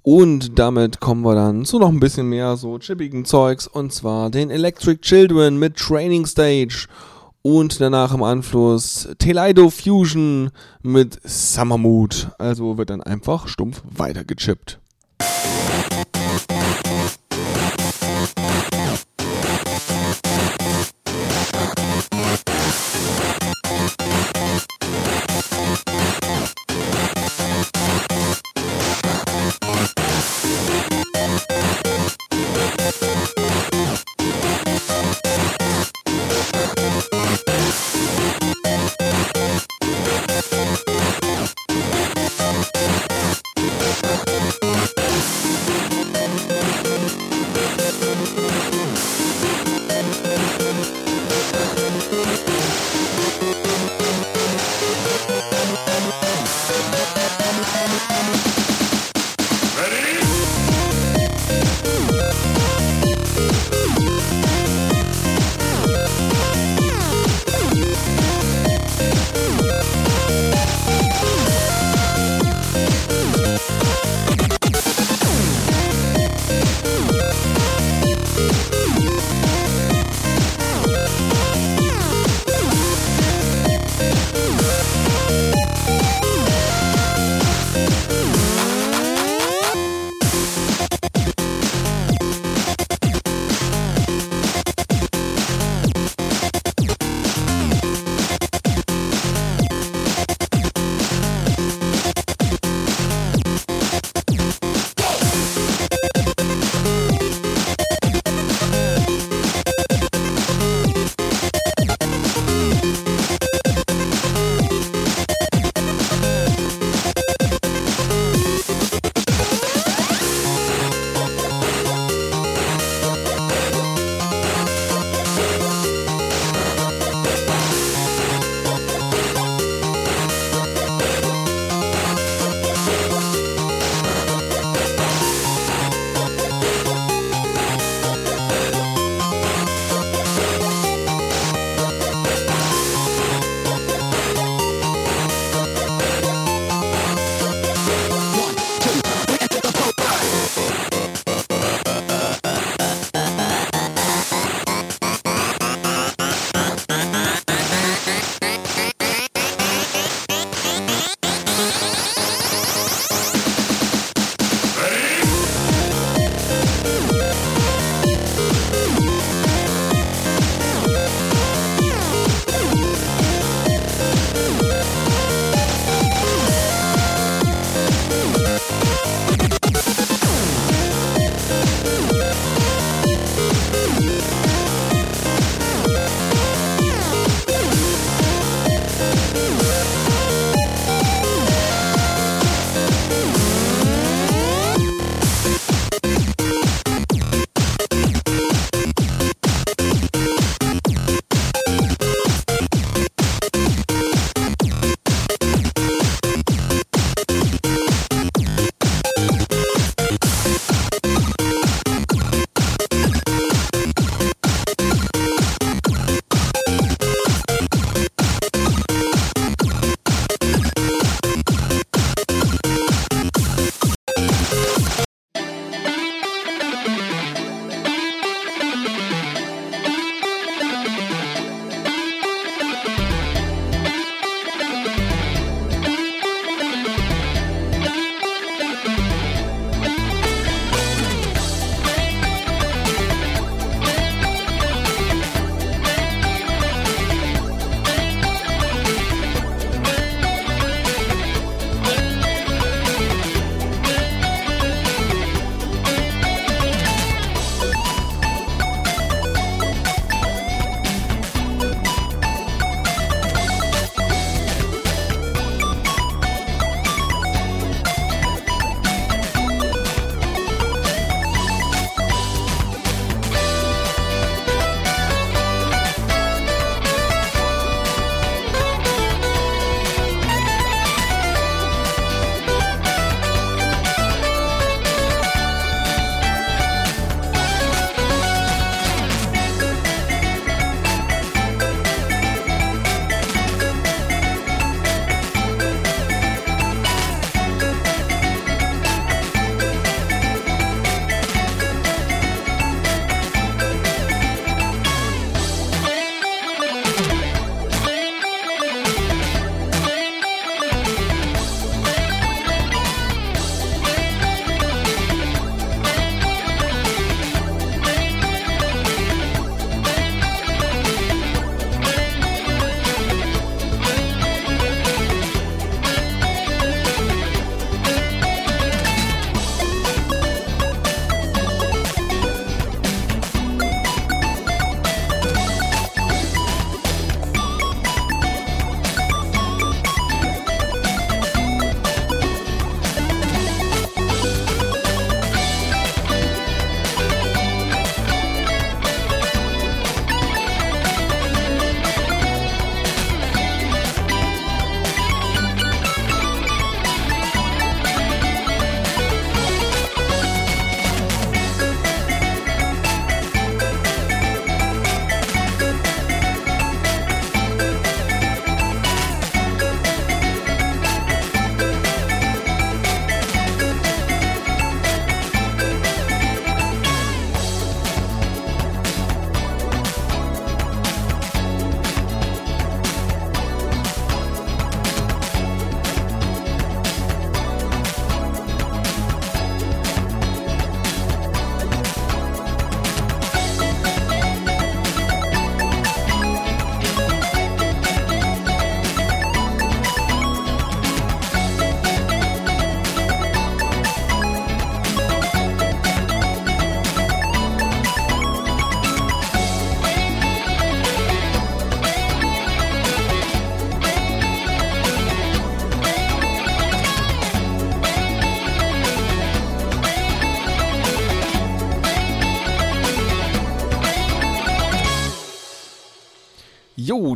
Und damit kommen wir dann zu noch ein bisschen mehr so chippigen Zeugs und zwar den Electric Children mit Training Stage und danach im Anschluss Teleido Fusion mit Summer Mood. Also wird dann einfach stumpf weitergechippt.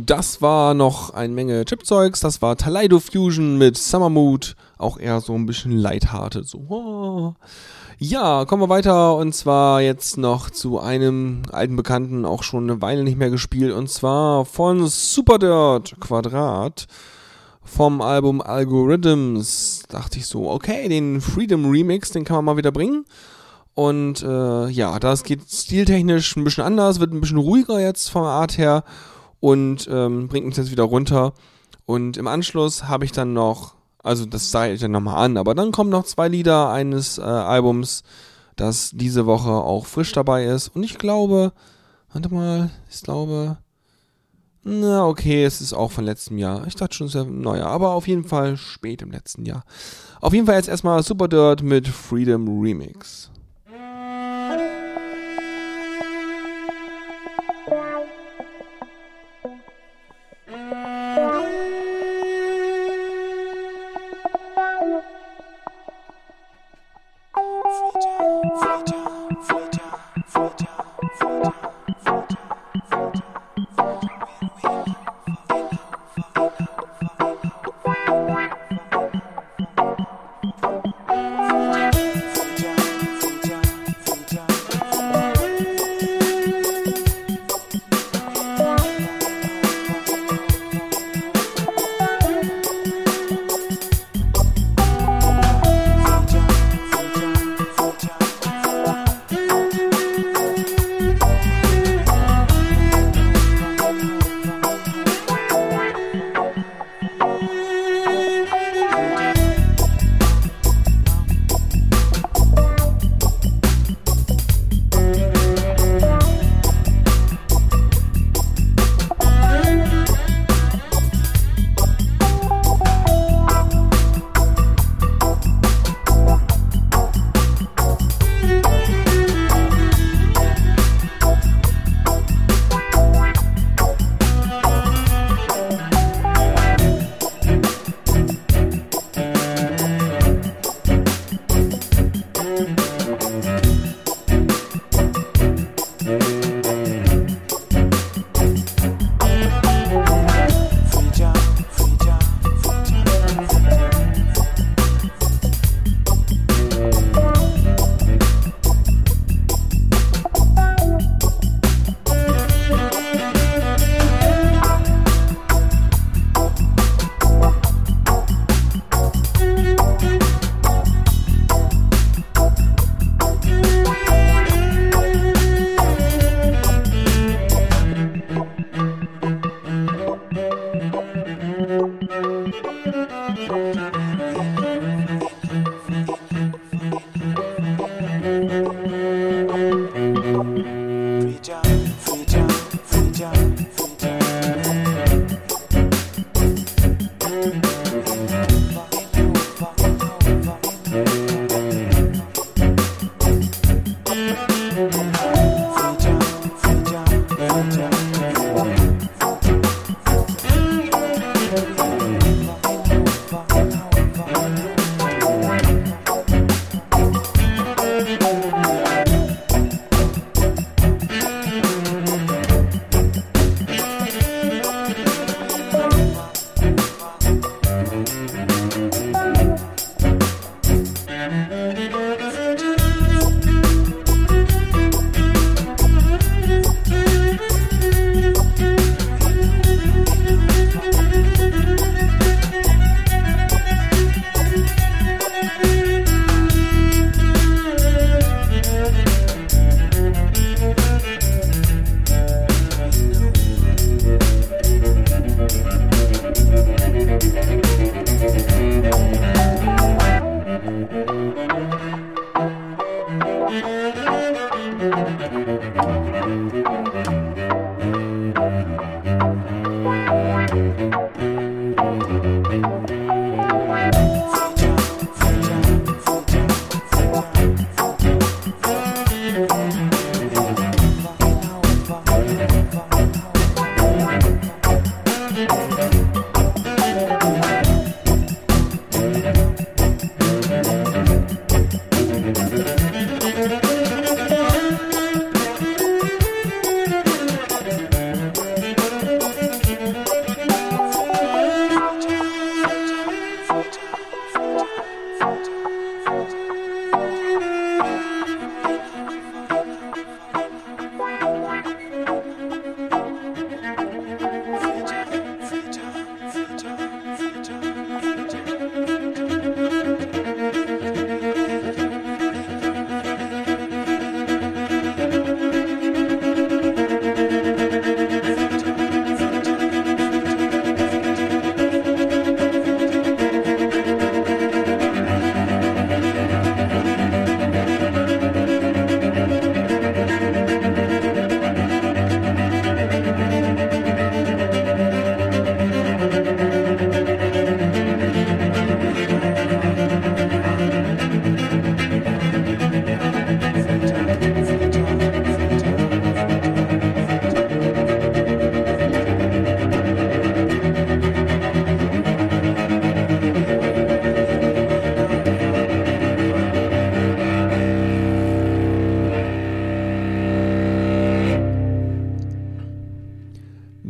Das war noch eine Menge Chipzeugs. Das war Taleido Fusion mit Summer Mood. Auch eher so ein bisschen lighthearted. So. oh. Ja, kommen wir weiter. Und zwar jetzt noch zu einem alten Bekannten, auch schon eine Weile nicht mehr gespielt. Und zwar von Superdirt Quadrat. Vom Album Algorithms. Dachte ich so, okay, den Freedom Remix, den kann man mal wieder bringen. Und äh, ja, das geht stiltechnisch ein bisschen anders, wird ein bisschen ruhiger jetzt von der Art her und ähm, bringt uns jetzt wieder runter. Und im Anschluss habe ich dann noch, also das sage ich dann nochmal an, aber dann kommen noch zwei Lieder eines äh, Albums, das diese Woche auch frisch dabei ist. Und ich glaube, warte mal, ich glaube, na okay, es ist auch von letztem Jahr. Ich dachte schon, es ist ja neuer, aber auf jeden Fall spät im letzten Jahr. Auf jeden Fall jetzt erstmal Super Dirt mit Freedom Remix.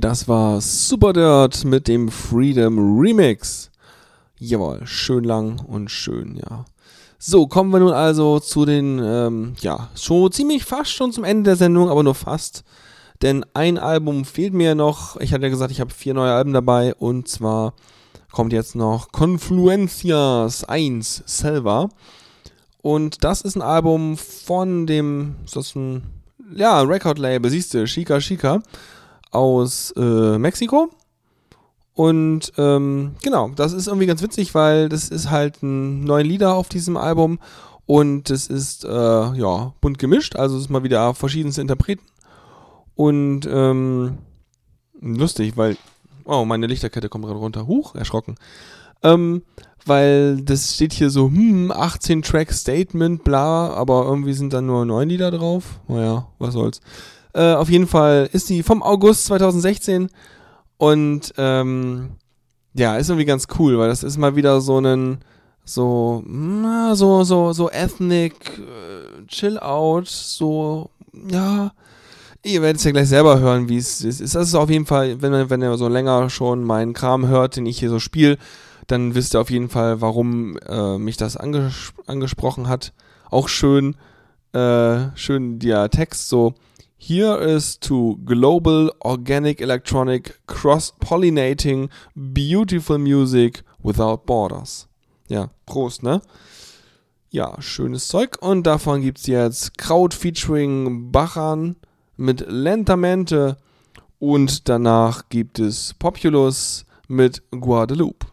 Das war Super Dirt mit dem Freedom Remix. Jawohl, schön lang und schön, ja. So, kommen wir nun also zu den, ähm, ja, schon ziemlich fast schon zum Ende der Sendung, aber nur fast. Denn ein Album fehlt mir noch. Ich hatte ja gesagt, ich habe vier neue Alben dabei. Und zwar kommt jetzt noch Confluencias 1 Selva. Und das ist ein Album von dem, ist das ein, ja, Record-Label, siehst du, Chica Chica aus äh, Mexiko. Und ähm, genau, das ist irgendwie ganz witzig, weil das ist halt ein neun Lieder auf diesem Album und es ist äh, ja bunt gemischt, also es ist mal wieder verschiedenste Interpreten. Und ähm, lustig, weil oh meine Lichterkette kommt gerade runter, huch erschrocken, ähm, weil das steht hier so hm 18 Track Statement bla, aber irgendwie sind dann nur neun Lieder drauf. Naja, was soll's. Äh, auf jeden Fall ist die vom August 2016 und ähm, ja, ist irgendwie ganz cool, weil das ist mal wieder so ein so na, so so so ethnic äh, chill out, so ja, ihr werdet es ja gleich selber hören, wie es ist. Das ist auf jeden Fall, wenn man wenn ihr so länger schon meinen Kram hört, den ich hier so spiele, dann wisst ihr auf jeden Fall, warum äh, mich das anges angesprochen hat. Auch schön äh, schön der Text so Here is to global organic electronic cross-pollinating beautiful music without borders. Ja, Prost, ne? Ja, schönes Zeug. Und davon gibt's jetzt Kraut featuring Bachan mit Lentamente. Und danach gibt es Populus mit Guadeloupe.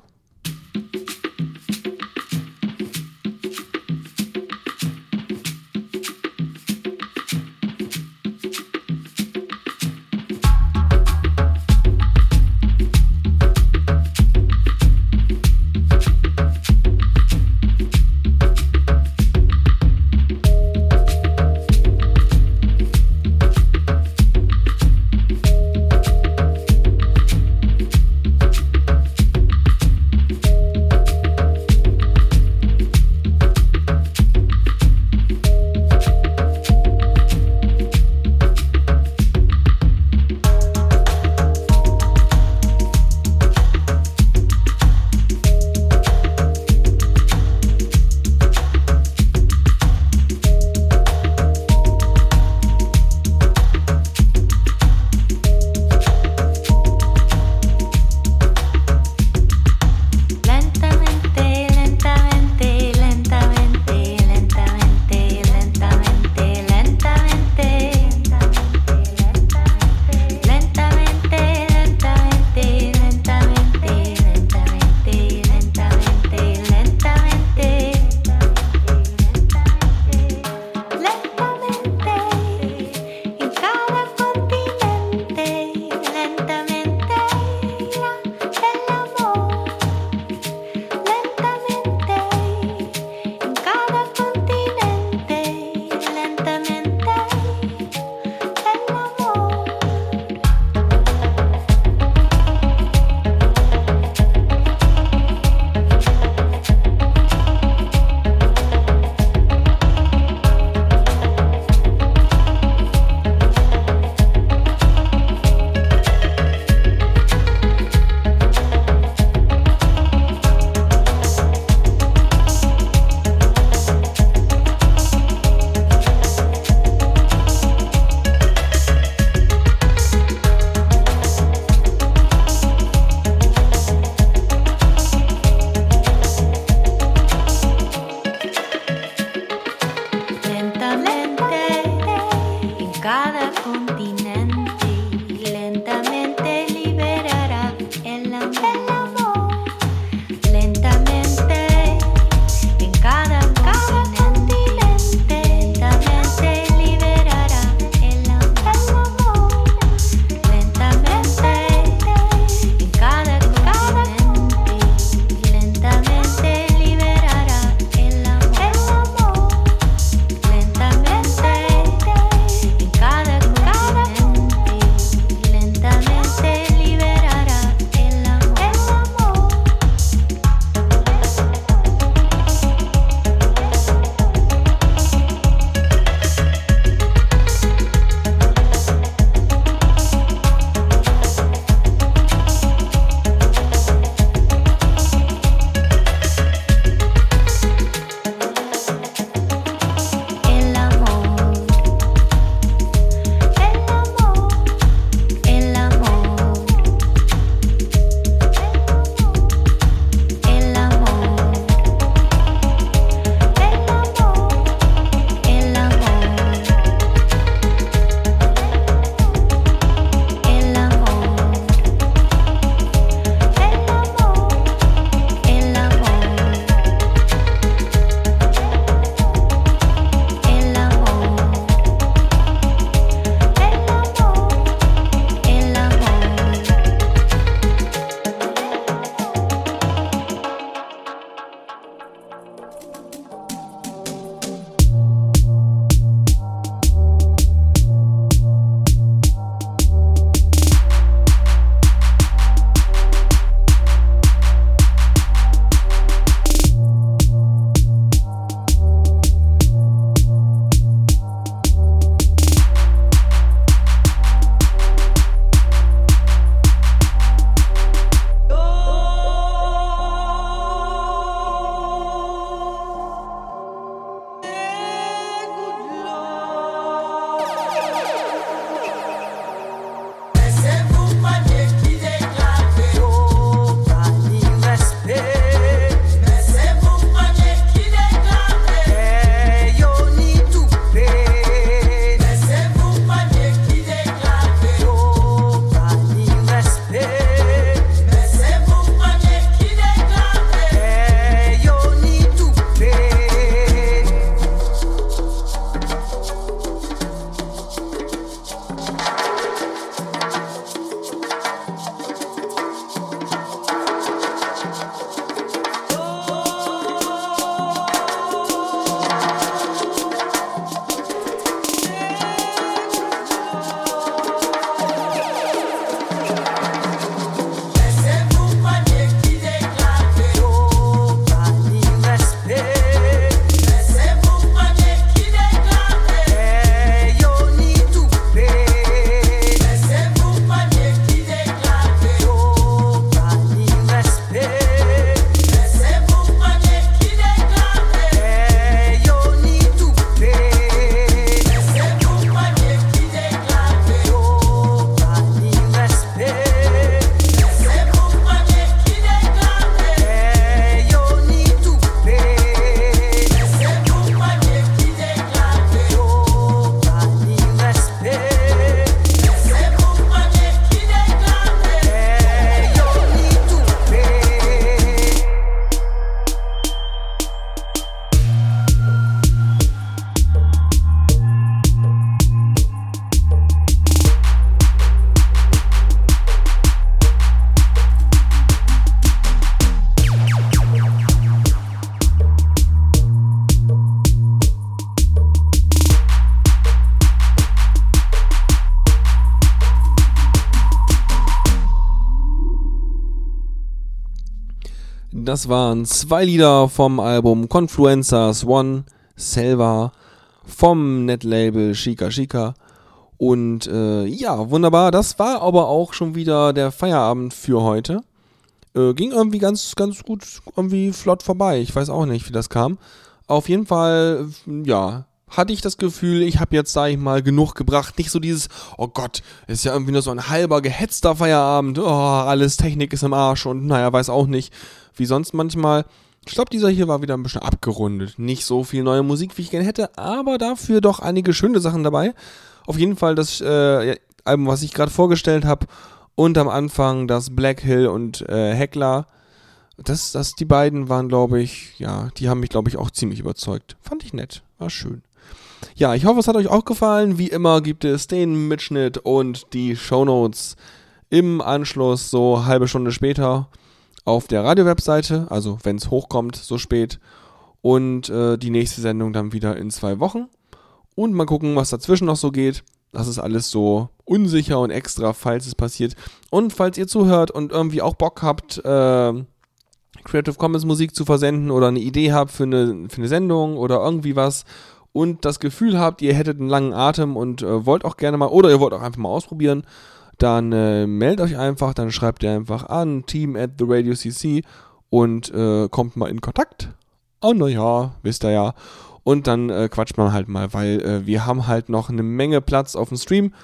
Das waren zwei Lieder vom Album Confluencers One, Selva, vom Netlabel Shika Shika. Und äh, ja, wunderbar. Das war aber auch schon wieder der Feierabend für heute. Äh, ging irgendwie ganz, ganz gut, irgendwie flott vorbei. Ich weiß auch nicht, wie das kam. Auf jeden Fall, ja, hatte ich das Gefühl, ich habe jetzt, sag ich mal, genug gebracht. Nicht so dieses, oh Gott, ist ja irgendwie nur so ein halber gehetzter Feierabend. Oh, alles Technik ist im Arsch und naja, weiß auch nicht, wie sonst manchmal. Ich glaube, dieser hier war wieder ein bisschen abgerundet. Nicht so viel neue Musik, wie ich gerne hätte, aber dafür doch einige schöne Sachen dabei. Auf jeden Fall das äh, Album, was ich gerade vorgestellt habe. Und am Anfang das Black Hill und äh, Heckler. Das, das, die beiden waren, glaube ich, ja, die haben mich, glaube ich, auch ziemlich überzeugt. Fand ich nett. War schön. Ja, ich hoffe, es hat euch auch gefallen. Wie immer gibt es den Mitschnitt und die Shownotes im Anschluss, so halbe Stunde später, auf der Radio-Webseite. Also, wenn es hochkommt, so spät. Und äh, die nächste Sendung dann wieder in zwei Wochen. Und mal gucken, was dazwischen noch so geht. Das ist alles so unsicher und extra, falls es passiert. Und falls ihr zuhört und irgendwie auch Bock habt, äh, Creative Commons Musik zu versenden oder eine Idee habt für eine, für eine Sendung oder irgendwie was und das Gefühl habt, ihr hättet einen langen Atem und äh, wollt auch gerne mal oder ihr wollt auch einfach mal ausprobieren, dann äh, meldet euch einfach, dann schreibt ihr einfach an team at the radio cc und äh, kommt mal in Kontakt. Oh naja, wisst ihr ja. Und dann äh, quatscht man halt mal, weil äh, wir haben halt noch eine Menge Platz auf dem Stream.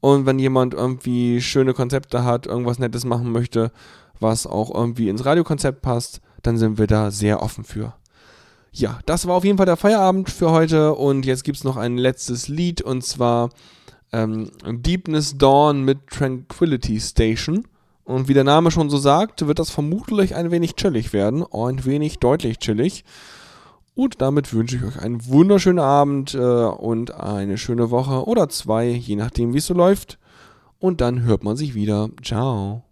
Und wenn jemand irgendwie schöne Konzepte hat, irgendwas Nettes machen möchte, was auch irgendwie ins Radiokonzept passt, dann sind wir da sehr offen für. Ja, das war auf jeden Fall der Feierabend für heute und jetzt gibt's noch ein letztes Lied und zwar ähm, Deepness Dawn mit Tranquility Station. Und wie der Name schon so sagt, wird das vermutlich ein wenig chillig werden, ein wenig deutlich chillig. Und damit wünsche ich euch einen wunderschönen Abend äh, und eine schöne Woche oder zwei, je nachdem wie es so läuft. Und dann hört man sich wieder. Ciao.